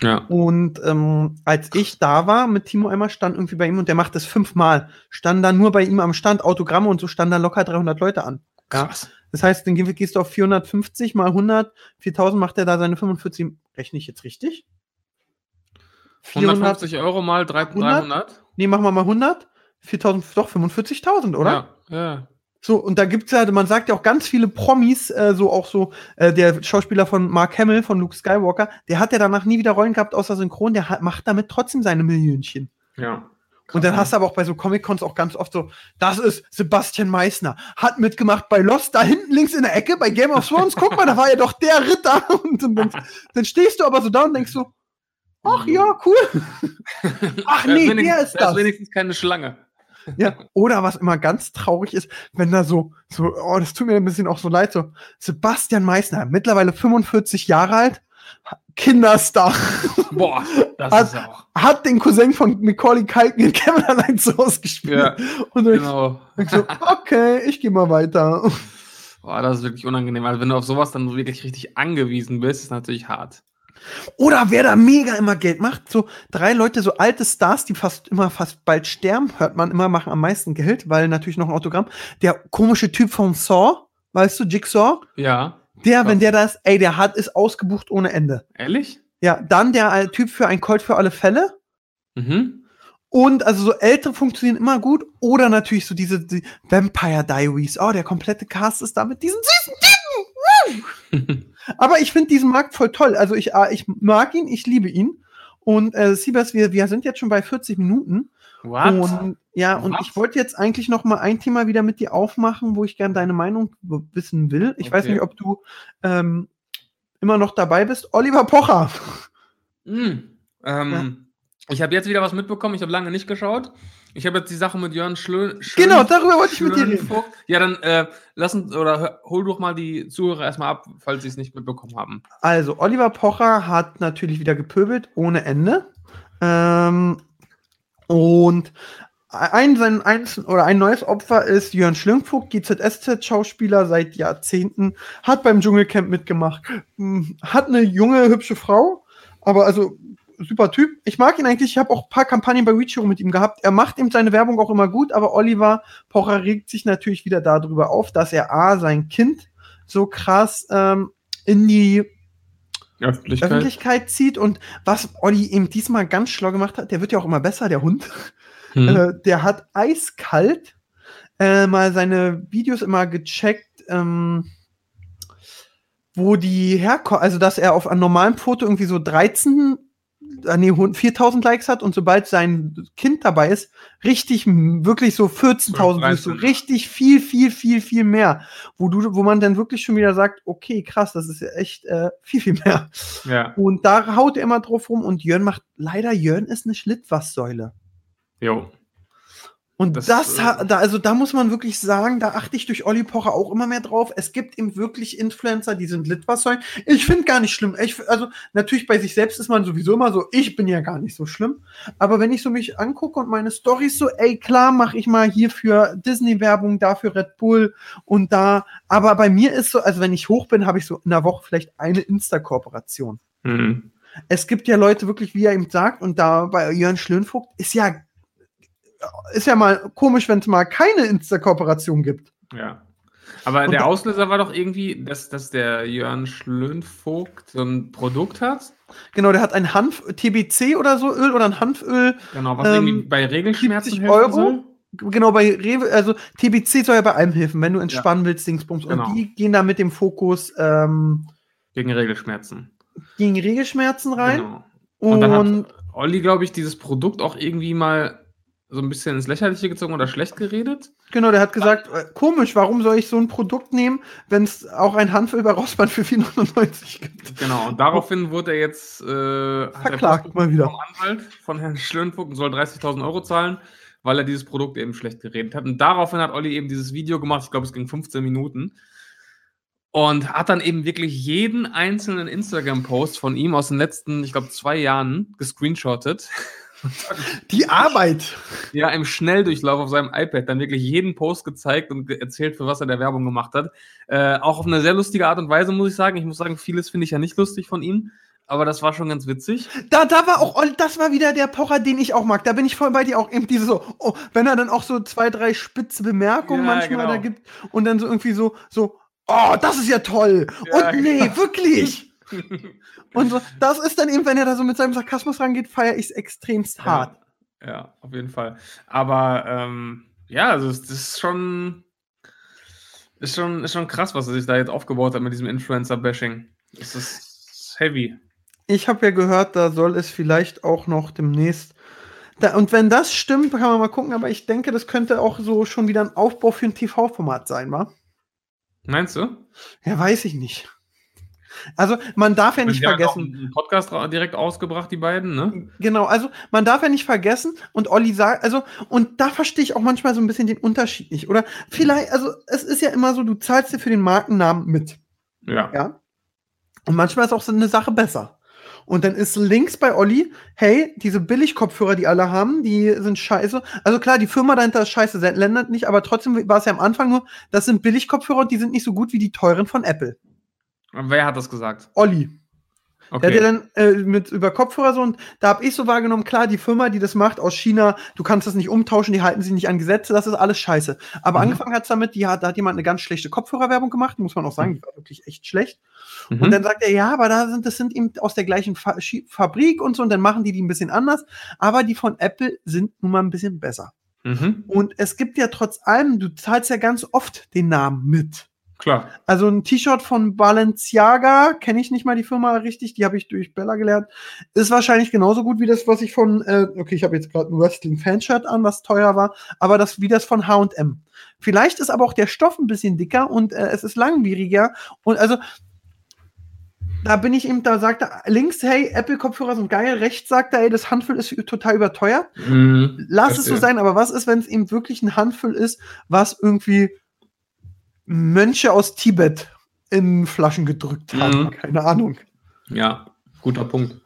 Ja. Und ähm, als ich da war mit Timo einmal, stand irgendwie bei ihm und der macht das fünfmal. Standen da nur bei ihm am Stand Autogramme und so standen da locker 300 Leute an. Ja. Das heißt, dann geh- gehst du auf 450 mal 100, 4000 macht er da seine 45. Rechne ich jetzt richtig? 150 Euro mal drei- 300? Nee, machen wir mal 100. 4000, doch 45.000, oder? Ja. ja. So, und da gibt's ja, man sagt ja auch ganz viele Promis, äh, so auch so, äh, der Schauspieler von Mark Hamill, von Luke Skywalker, der hat ja danach nie wieder Rollen gehabt außer Synchron, der hat, macht damit trotzdem seine Millionchen. Ja. Und dann hast du aber auch bei so Comic-Cons auch ganz oft so, das ist Sebastian Meissner, hat mitgemacht bei Lost, da hinten links in der Ecke, bei Game of Thrones, guck mal, da war ja doch der Ritter. Und dann, dann, dann stehst du aber so da und denkst so, ach ja, cool. Ach nee, der ist da das. ist wenigstens keine Schlange. Ja, oder was immer ganz traurig ist, wenn da so, so, oh, das tut mir ein bisschen auch so leid, so, Sebastian Meissner, mittlerweile 45 Jahre alt, Kinderstar, Boah, das Hat- ist auch. hat den Cousin von Macaulay Culkin in Kevin allein zu Hause gespielt. Ja, Und ich genau. denk so, okay, ich gehe mal weiter. Boah, das ist wirklich unangenehm. Also wenn du auf sowas dann wirklich richtig angewiesen bist, ist natürlich hart. Oder wer da mega immer Geld macht, so drei Leute, so alte Stars, die fast immer fast bald sterben, hört man immer, machen am meisten Geld, weil natürlich noch ein Autogramm. Der komische Typ von Saw, weißt du, Jigsaw, Ja. Der, wenn Was? der das, ey, der hat ist ausgebucht ohne Ende. Ehrlich? Ja, dann der äh, Typ für ein Colt für alle Fälle. Mhm. Und also so ältere funktionieren immer gut. Oder natürlich so diese die Vampire Diaries. Oh, der komplette Cast ist da mit diesen süßen Typen. Aber ich finde diesen Markt voll toll. Also ich, äh, ich mag ihn, ich liebe ihn. Und äh, Siebers, wir, wir sind jetzt schon bei 40 Minuten. What? Und ja, und ich wollte jetzt eigentlich noch mal ein Thema wieder mit dir aufmachen, wo ich gerne deine Meinung wissen will. Ich weiß Okay. nicht, ob du ähm, immer noch dabei bist. Oliver Pocher. Mm, ähm, Ich habe jetzt wieder was mitbekommen. Ich habe lange nicht geschaut. Ich habe jetzt die Sache mit Jörn Schlö Schön Genau, darüber wollte ich mit dir reden. Ja, dann äh, lass uns oder hör- hol doch mal die Zuhörer erstmal ab, falls sie es nicht mitbekommen haben. Also, Oliver Pocher hat natürlich wieder gepöbelt, ohne Ende. Ähm, und ein, sein, eins, oder ein neues Opfer ist Jörn Schlingvogt, GZSZ-Schauspieler seit Jahrzehnten, hat beim Dschungelcamp mitgemacht, hm, hat eine junge, hübsche Frau, aber also super Typ. Ich mag ihn eigentlich, ich habe auch ein paar Kampagnen bei Reachio mit ihm gehabt. Er macht ihm seine Werbung auch immer gut, aber Oliver Pocher regt sich natürlich wieder darüber auf, dass er A, sein Kind so krass ähm, in die Öffentlichkeit. Öffentlichkeit zieht und was Olli eben diesmal ganz schlau gemacht hat, der wird ja auch immer besser, der Hund. Hm. Äh, der hat eiskalt äh, mal seine Videos immer gecheckt, ähm, wo die herkommen, also dass er auf einem normalen Foto irgendwie so 13, äh, nee, 4000 Likes hat und sobald sein Kind dabei ist, richtig, wirklich so 14.000, Views, so 13. richtig viel, viel, viel, viel mehr. Wo du, wo man dann wirklich schon wieder sagt, okay, krass, das ist ja echt äh, viel, viel mehr. ja. Und da haut er immer drauf rum und Jörn macht, leider Jörn ist eine Schlittwasssäule. Jo. Und Das, das, äh, da, also da muss man wirklich sagen, da achte ich durch Olli Pocher auch immer mehr drauf. Es gibt eben wirklich Influencer, die sind Litwassäulen. Ich finde gar nicht schlimm. Ich, also natürlich bei sich selbst ist man sowieso immer so, ich bin ja gar nicht so schlimm. Aber wenn ich so mich angucke und meine Stories so, ey, klar mache ich mal hier für Disney-Werbung, da für Red Bull und da. Aber bei mir ist so, also wenn ich hoch bin, habe ich so in der Woche vielleicht eine Insta-Kooperation. Hm. es gibt ja Leute wirklich, wie er eben sagt, und da bei Jörn Schlönvogt ist ja, ist ja mal komisch, wenn es mal keine Insta-Kooperation gibt. Ja. Aber Und der Auslöser war doch irgendwie, dass, dass der Jörn Schlönvogt so ein Produkt hat. Genau, der hat ein Hanf, TBC oder so Öl oder ein Hanföl, Genau, was Ähm, irgendwie bei Regelschmerzen 70 helfen Euro? soll. genau bei Rewe, also TBC soll ja bei allem helfen, wenn du entspannen willst, Dingsbums. Genau. Und die gehen da mit dem Fokus ähm, Gegen Regelschmerzen. gegen Regelschmerzen rein. Genau. Und, Und dann hat Olli, glaube ich, dieses Produkt auch irgendwie mal so ein bisschen ins Lächerliche gezogen oder schlecht geredet. genau, der hat gesagt, äh, komisch, warum soll ich so ein Produkt nehmen, wenn es auch ein Hanföl bei Rossmann für 499 gibt? Genau, und daraufhin wurde er jetzt äh, er Verklagt mal wieder. vom Anwalt von Herrn Schlönvogt und soll 30.000 Euro zahlen, weil er dieses Produkt eben schlecht geredet hat. Und daraufhin hat Olli eben dieses Video gemacht, ich glaube, es ging 15 Minuten. Und hat dann eben wirklich jeden einzelnen Instagram-Post von ihm aus den letzten, ich glaube, zwei Jahren gescreenshottet. Die Arbeit. Ja, im Schnelldurchlauf auf seinem iPad dann wirklich jeden Post gezeigt und erzählt, für was er der Werbung gemacht hat. Äh, auch auf eine sehr lustige Art und Weise, muss ich sagen. Ich muss sagen, vieles finde ich ja nicht lustig von ihm, aber das war schon ganz witzig. Da, da war auch, Olli- das war wieder der Pocher, den ich auch mag. Da bin ich voll bei dir auch eben diese so, oh, wenn er dann auch so zwei, drei spitze Bemerkungen Ja, manchmal genau. da gibt und dann so irgendwie so, so, oh, das ist ja toll. Ja, und nee, genau. wirklich. Und so, das ist dann eben, wenn er da so mit seinem Sarkasmus rangeht, feiere ich es extremst hart. Ja, ja, auf jeden Fall. Aber ähm, ja, also das ist schon, ist schon, ist schon krass, was er sich da jetzt aufgebaut hat mit diesem Influencer-Bashing. Es ist heavy. Ich habe ja gehört, da soll es vielleicht auch noch demnächst. Da, und wenn das stimmt, kann man mal gucken, aber ich denke, das könnte auch so schon wieder ein Aufbau für ein TV-Format sein, wa? Meinst du? Ja, weiß ich nicht. Also, man darf ja nicht Die haben vergessen. einen Podcast direkt ausgebracht, die beiden, ne? Genau, also man darf ja nicht vergessen, und Olli sagt, also, und da verstehe ich auch manchmal so ein bisschen den Unterschied nicht. Oder vielleicht, also es ist ja immer so, du zahlst dir für den Markennamen mit. Ja. Ja. Und manchmal ist auch so eine Sache besser. Und dann ist links bei Olli, hey, diese Billigkopfhörer, die alle haben, die sind scheiße. Also klar, die Firma dahinter ist scheiße, ländert nicht, aber trotzdem war es ja am Anfang nur, das sind Billigkopfhörer und die sind nicht so gut wie die teuren von Apple. Und wer hat das gesagt? Olli. Okay. Der hat ja dann äh, mit über Kopfhörer so und da habe ich so wahrgenommen, klar, die Firma, die das macht aus China, du kannst das nicht umtauschen, die halten sich nicht an Gesetze, das ist alles scheiße. Aber Mhm. angefangen hat's damit, die hat, da hat jemand eine ganz schlechte Kopfhörerwerbung gemacht, muss man auch sagen, die war wirklich echt schlecht. Mhm. Und dann sagt er, ja, aber da sind, das sind eben aus der gleichen Fa Fabrik und so, und dann machen die die ein bisschen anders. Aber die von Apple sind nun mal ein bisschen besser. mhm. Und es gibt ja trotz allem, du zahlst ja ganz oft den Namen mit. Klar. Also ein T-Shirt von Balenciaga, kenne ich nicht mal die Firma richtig, die habe ich durch Bella gelernt, ist wahrscheinlich genauso gut wie das, was ich von, äh, okay, ich habe jetzt gerade ein Wrestling-Fanshirt an, was teuer war, aber das wie das von H&M. Vielleicht ist aber auch der Stoff ein bisschen dicker und äh, es ist langwieriger und also da bin ich eben, da sagt er links, hey, Apple-Kopfhörer sind geil, rechts sagt er, ey, das Handfüll ist total überteuert. Mhm. Lass es so sein, aber was ist, wenn es eben wirklich ein Handfüll ist, was irgendwie Mönche aus Tibet in Flaschen gedrückt haben? Mhm. Keine Ahnung. Ja, guter Punkt.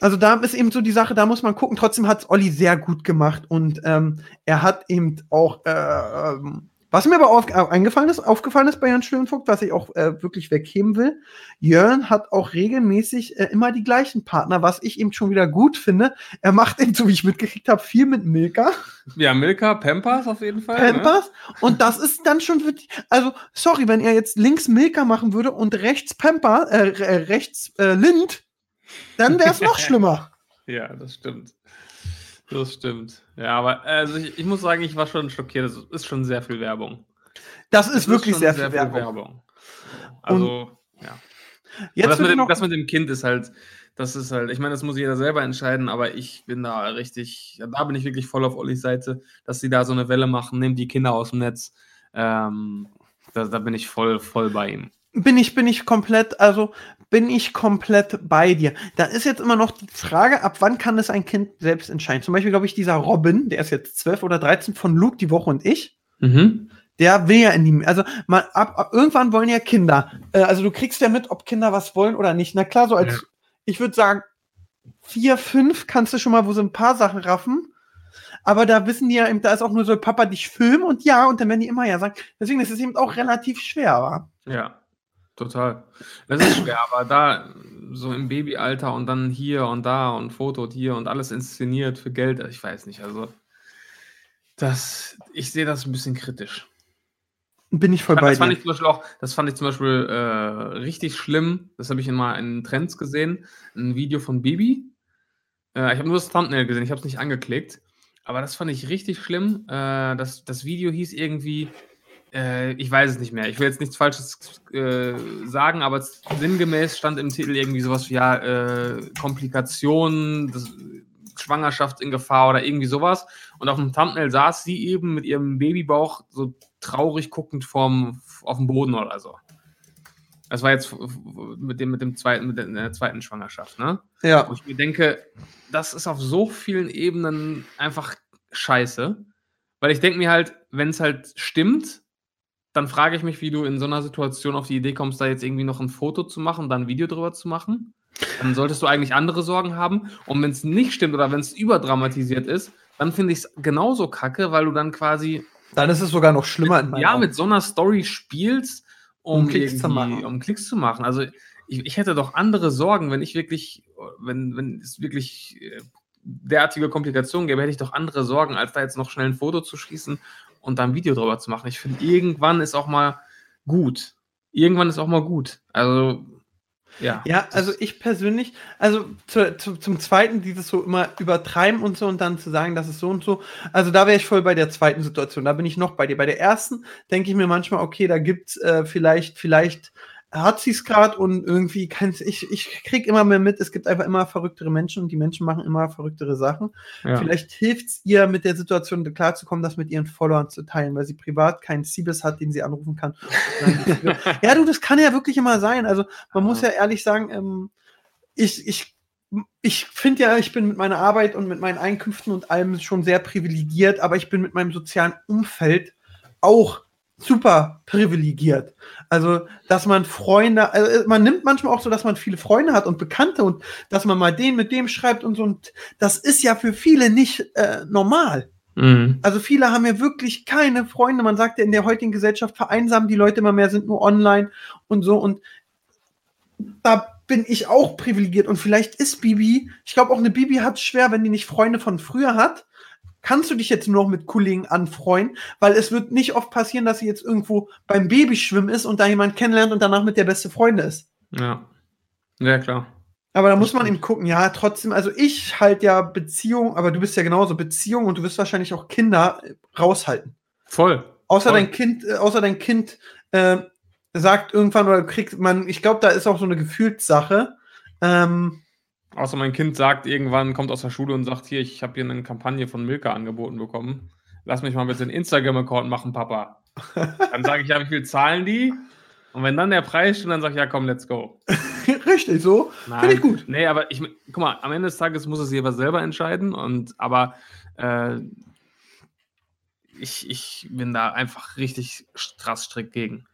Also da ist eben so die Sache, da muss man gucken. Trotzdem hat es Olli sehr gut gemacht und ähm, er hat eben auch, äh, ähm, was mir aber auf, äh, eingefallen ist, aufgefallen ist bei Jörn Schlönvogt, was ich auch äh, wirklich wegheben will, Jörn hat auch regelmäßig äh, immer die gleichen Partner, was ich eben schon wieder gut finde. Er macht eben, so wie ich mitgekriegt habe, viel mit Milka. Ja, Milka, Pampers auf jeden Fall. Ne? Pampers. Und das ist dann schon wirklich, also sorry, wenn er jetzt links Milka machen würde und rechts Pamper, äh, äh, rechts äh, Lind, dann wäre es noch schlimmer. Ja, das stimmt. Das stimmt. Ja, aber also ich, ich muss sagen, ich war schon schockiert. Das ist schon sehr viel Werbung. Das Das ist wirklich schon sehr, viel Werbung. Also, ja. Und Jetzt das, mit dem, das mit dem Kind ist halt, das ist halt, ich meine, das muss jeder selber entscheiden, aber ich bin da richtig, da bin ich wirklich voll auf Ollis Seite, dass sie da so eine Welle machen, nehmt die Kinder aus dem Netz. Ähm, da, da bin ich voll, voll bei ihm. bin ich, bin ich komplett, also bin ich komplett bei dir. Da ist jetzt immer noch die Frage, ab wann kann es ein Kind selbst entscheiden? Zum Beispiel, glaube ich, dieser Robin, der ist jetzt 12 oder 13 von Luke die Woche und ich. Mhm. Der will ja in die, also mal, ab, ab, irgendwann wollen ja Kinder. Äh, also du kriegst ja mit, ob Kinder was wollen oder nicht. Na klar, so als, Ja. ich würde sagen, vier, fünf kannst du schon mal, wo sie ein paar Sachen raffen. Aber da wissen die ja, eben, da ist auch nur so, Papa, dich filmen und ja, und dann werden die immer ja sagen. Deswegen ist es eben auch relativ schwer, aber. Ja, total. Das ist schwer, aber da so im Babyalter und dann hier und da und Foto und hier und alles inszeniert für Geld, ich weiß nicht, also das, ich sehe das ein bisschen kritisch. Bin ich voll bei Das fand dir. ich zum Beispiel auch, das fand ich zum Beispiel äh, richtig schlimm. Das habe ich mal in Trends gesehen. Ein Video von Bibi. Äh, ich habe nur das Thumbnail gesehen, ich habe es nicht angeklickt. Aber das fand ich richtig schlimm. Äh, das, das Video hieß irgendwie, äh, ich weiß es nicht mehr. Ich will jetzt nichts Falsches äh, sagen, aber sinngemäß stand im Titel irgendwie sowas wie ja, äh, Komplikationen, das, Schwangerschaft in Gefahr oder irgendwie sowas. Und auf dem Thumbnail saß sie eben mit ihrem Babybauch so traurig guckend vorm, auf dem Boden oder so. Das war jetzt mit dem, mit dem zweiten, mit der zweiten Schwangerschaft, ne? Ja. Wo ich mir denke, das ist auf so vielen Ebenen einfach scheiße. Weil ich denke mir halt, wenn es halt stimmt, dann frage ich mich, wie du in so einer Situation auf die Idee kommst, da jetzt irgendwie noch ein Foto zu machen, dann ein Video drüber zu machen. Dann solltest du eigentlich andere Sorgen haben. Und wenn es nicht stimmt oder wenn es überdramatisiert ist, dann finde ich es genauso kacke, weil du dann quasi Dann ist es sogar noch schlimmer in meinen ja, Augen. mit so einer Story spielst, um, Um Klicks zu machen. Um Klicks zu machen. Also ich, ich hätte doch andere Sorgen, wenn ich wirklich, wenn, wenn es wirklich äh, derartige Komplikationen gäbe, hätte ich doch andere Sorgen, als da jetzt noch schnell ein Foto zu schießen und da ein Video drüber zu machen. Ich finde, irgendwann ist auch mal gut. Irgendwann ist auch mal gut. Also, ja. Ja, also ich persönlich, also zu, zu, zum zweiten, dieses so immer übertreiben und so und dann zu sagen, das ist so und so. Also da wäre ich voll bei der zweiten Situation. Da bin ich noch bei dir. Bei der ersten denke ich mir manchmal, okay, da gibt's äh, vielleicht, vielleicht hat sie es gerade und irgendwie kann ich, ich krieg immer mehr mit, es gibt einfach immer verrücktere Menschen und die Menschen machen immer verrücktere Sachen. ja. Vielleicht hilft es ihr, mit der Situation klarzukommen, das mit ihren Followern zu teilen, weil sie privat keinen Siebes hat, den sie anrufen kann. ja, du, das kann ja wirklich immer sein. Also man muss ja ehrlich sagen, ähm, ich, ich, ich finde ja, ich bin mit meiner Arbeit und mit meinen Einkünften und allem schon sehr privilegiert, aber ich bin mit meinem sozialen Umfeld auch super privilegiert. Also, dass man Freunde, also man nimmt manchmal auch so, dass man viele Freunde hat und Bekannte und dass man mal den mit dem schreibt und so. Und das ist ja für viele nicht äh, normal. Mhm. Also viele haben ja wirklich keine Freunde. Man sagt ja in der heutigen Gesellschaft vereinsamen die Leute immer mehr, sind nur online und so. Und da bin ich auch privilegiert. Und vielleicht ist Bibi, ich glaube auch eine Bibi hat es schwer, wenn die nicht Freunde von früher hat. Kannst du dich jetzt nur noch mit Kollegen anfreuen, weil es wird nicht oft passieren, dass sie jetzt irgendwo beim Babyschwimmen ist und da jemand kennenlernt und danach mit der beste Freunde ist. Ja. Ja, klar. Aber da muss man eben gucken, ja, trotzdem, also ich halt ja Beziehung, aber du bist ja genauso Beziehung und du wirst wahrscheinlich auch Kinder äh, raushalten. Voll. Außer Voll. dein Kind, äh, außer dein Kind, äh, sagt irgendwann oder kriegt man, ich glaube, da ist auch so eine Gefühlssache. Ähm, Außer mein Kind sagt irgendwann, kommt aus der Schule und sagt, hier, ich habe hier eine Kampagne von Milka angeboten bekommen. Lass mich mal bitte einen Instagram-Account machen, Papa. Dann sage ich, ja, wie viel zahlen die? Und wenn dann der Preis stimmt, dann sage ich, ja, komm, let's go. richtig, so. Finde ich gut. Nee, aber ich, guck mal, am Ende des Tages muss es jeder selber entscheiden. Und aber äh, ich, ich bin da einfach richtig krass strikt gegen.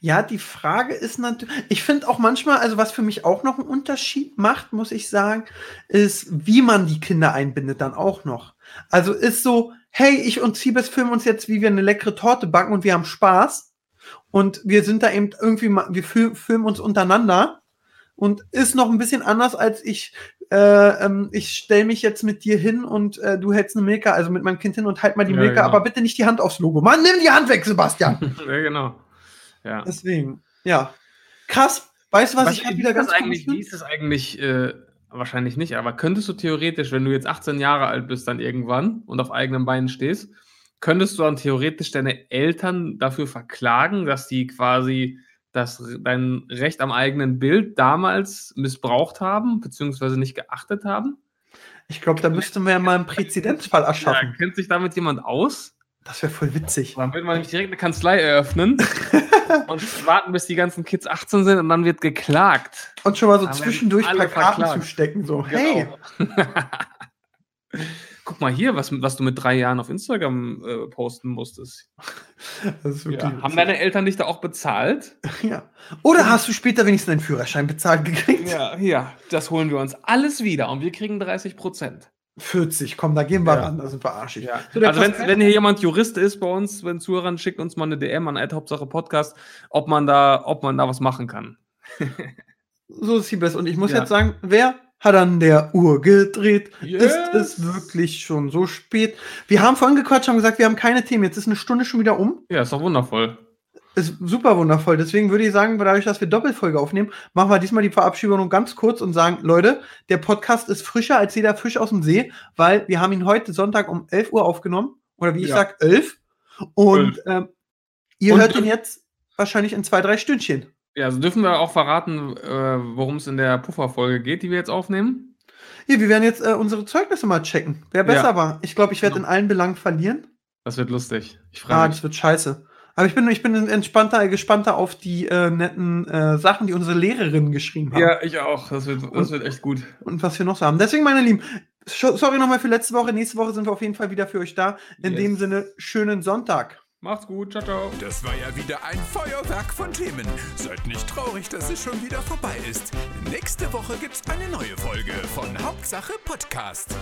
Ja, die Frage ist natürlich, ich finde auch manchmal, also was für mich auch noch einen Unterschied macht, muss ich sagen, ist, wie man die Kinder einbindet dann auch noch. Also ist so, hey, ich und Siebes filmen uns jetzt, wie wir eine leckere Torte backen und wir haben Spaß. Und wir sind da eben irgendwie, wir filmen uns untereinander. Und ist noch ein bisschen anders, als ich, äh, ähm, ich stelle mich jetzt mit dir hin und äh, du hältst eine Milka, also mit meinem Kind hin und halt mal die ja, Milka, genau. aber bitte nicht die Hand aufs Logo. Mann, nimm die Hand weg, Sebastian. ja, genau. Ja. Deswegen, ja. Krass. Weißt du, was, was ich wieder ganz eigentlich, Wie ist es eigentlich, äh, wahrscheinlich nicht, aber könntest du theoretisch, wenn du jetzt 18 Jahre alt bist, dann irgendwann und auf eigenen Beinen stehst, könntest du dann theoretisch deine Eltern dafür verklagen, dass die quasi das, dein Recht am eigenen Bild damals missbraucht haben, beziehungsweise nicht geachtet haben? Ich glaube, da müsste man ja mal einen Präzedenzfall erschaffen. Ja, kennt sich damit jemand aus? Das wäre voll witzig. Dann würde man nämlich direkt eine Kanzlei eröffnen und warten, bis die ganzen Kids 18 sind und dann wird geklagt. Und schon mal so zwischendurch ein paar Karten zu stecken, so, genau. hey. Guck mal hier, was, was du mit drei Jahren auf Instagram äh, posten musstest. Ja. Haben deine Eltern dich da auch bezahlt? Ja. Oder hast du später wenigstens einen Führerschein bezahlt gekriegt? Ja, ja, das holen wir uns alles wieder und wir kriegen 30 Prozent. 40, komm, da gehen wir ja. ran, da sind wir arschig. Ja. So, also wenn hier jemand Jurist ist bei uns, wenn Zuhörern, schickt uns mal eine DM an Hauptsache Podcast, ob man da, ob man da was machen kann. so ist sie besser. Und ich muss ja. jetzt sagen, wer hat an der Uhr gedreht? Yes. Ist es wirklich schon so spät? Wir haben vorhin gequatscht, haben gesagt, wir haben keine Themen. Jetzt ist eine Stunde schon wieder um. Ja, ist doch wundervoll. Ist super wundervoll. Deswegen würde ich sagen, dadurch, dass wir Doppelfolge aufnehmen, machen wir diesmal die Verabschiedung ganz kurz und sagen, Leute, der Podcast ist frischer als jeder Fisch aus dem See, weil wir haben ihn heute Sonntag um 11 Uhr aufgenommen. Oder wie ich ja. sag, 11. Und ähm, ihr und, hört ihn jetzt wahrscheinlich in zwei, drei Stündchen. Ja, also dürfen wir auch verraten, äh, worum es in der Pufferfolge geht, die wir jetzt aufnehmen? Ja, wir werden jetzt äh, unsere Zeugnisse mal checken, wer besser ja. war. Ich glaube, ich werde genau. in allen Belangen verlieren. Das wird lustig. Ich frage ah, das wird scheiße. Aber ich bin, ich bin entspannter, gespannter auf die äh, netten äh, Sachen, die unsere Lehrerinnen geschrieben haben. Ja, ich auch. Das wird, das und, wird echt gut. Und was wir noch so haben. Deswegen, meine Lieben, sorry nochmal für letzte Woche. Nächste Woche sind wir auf jeden Fall wieder für euch da. In yes. dem Sinne, schönen Sonntag. Macht's gut, ciao, ciao. Das war ja wieder ein Feuerwerk von Themen. Seid nicht traurig, dass es schon wieder vorbei ist. Nächste Woche gibt's eine neue Folge von Hauptsache Podcast.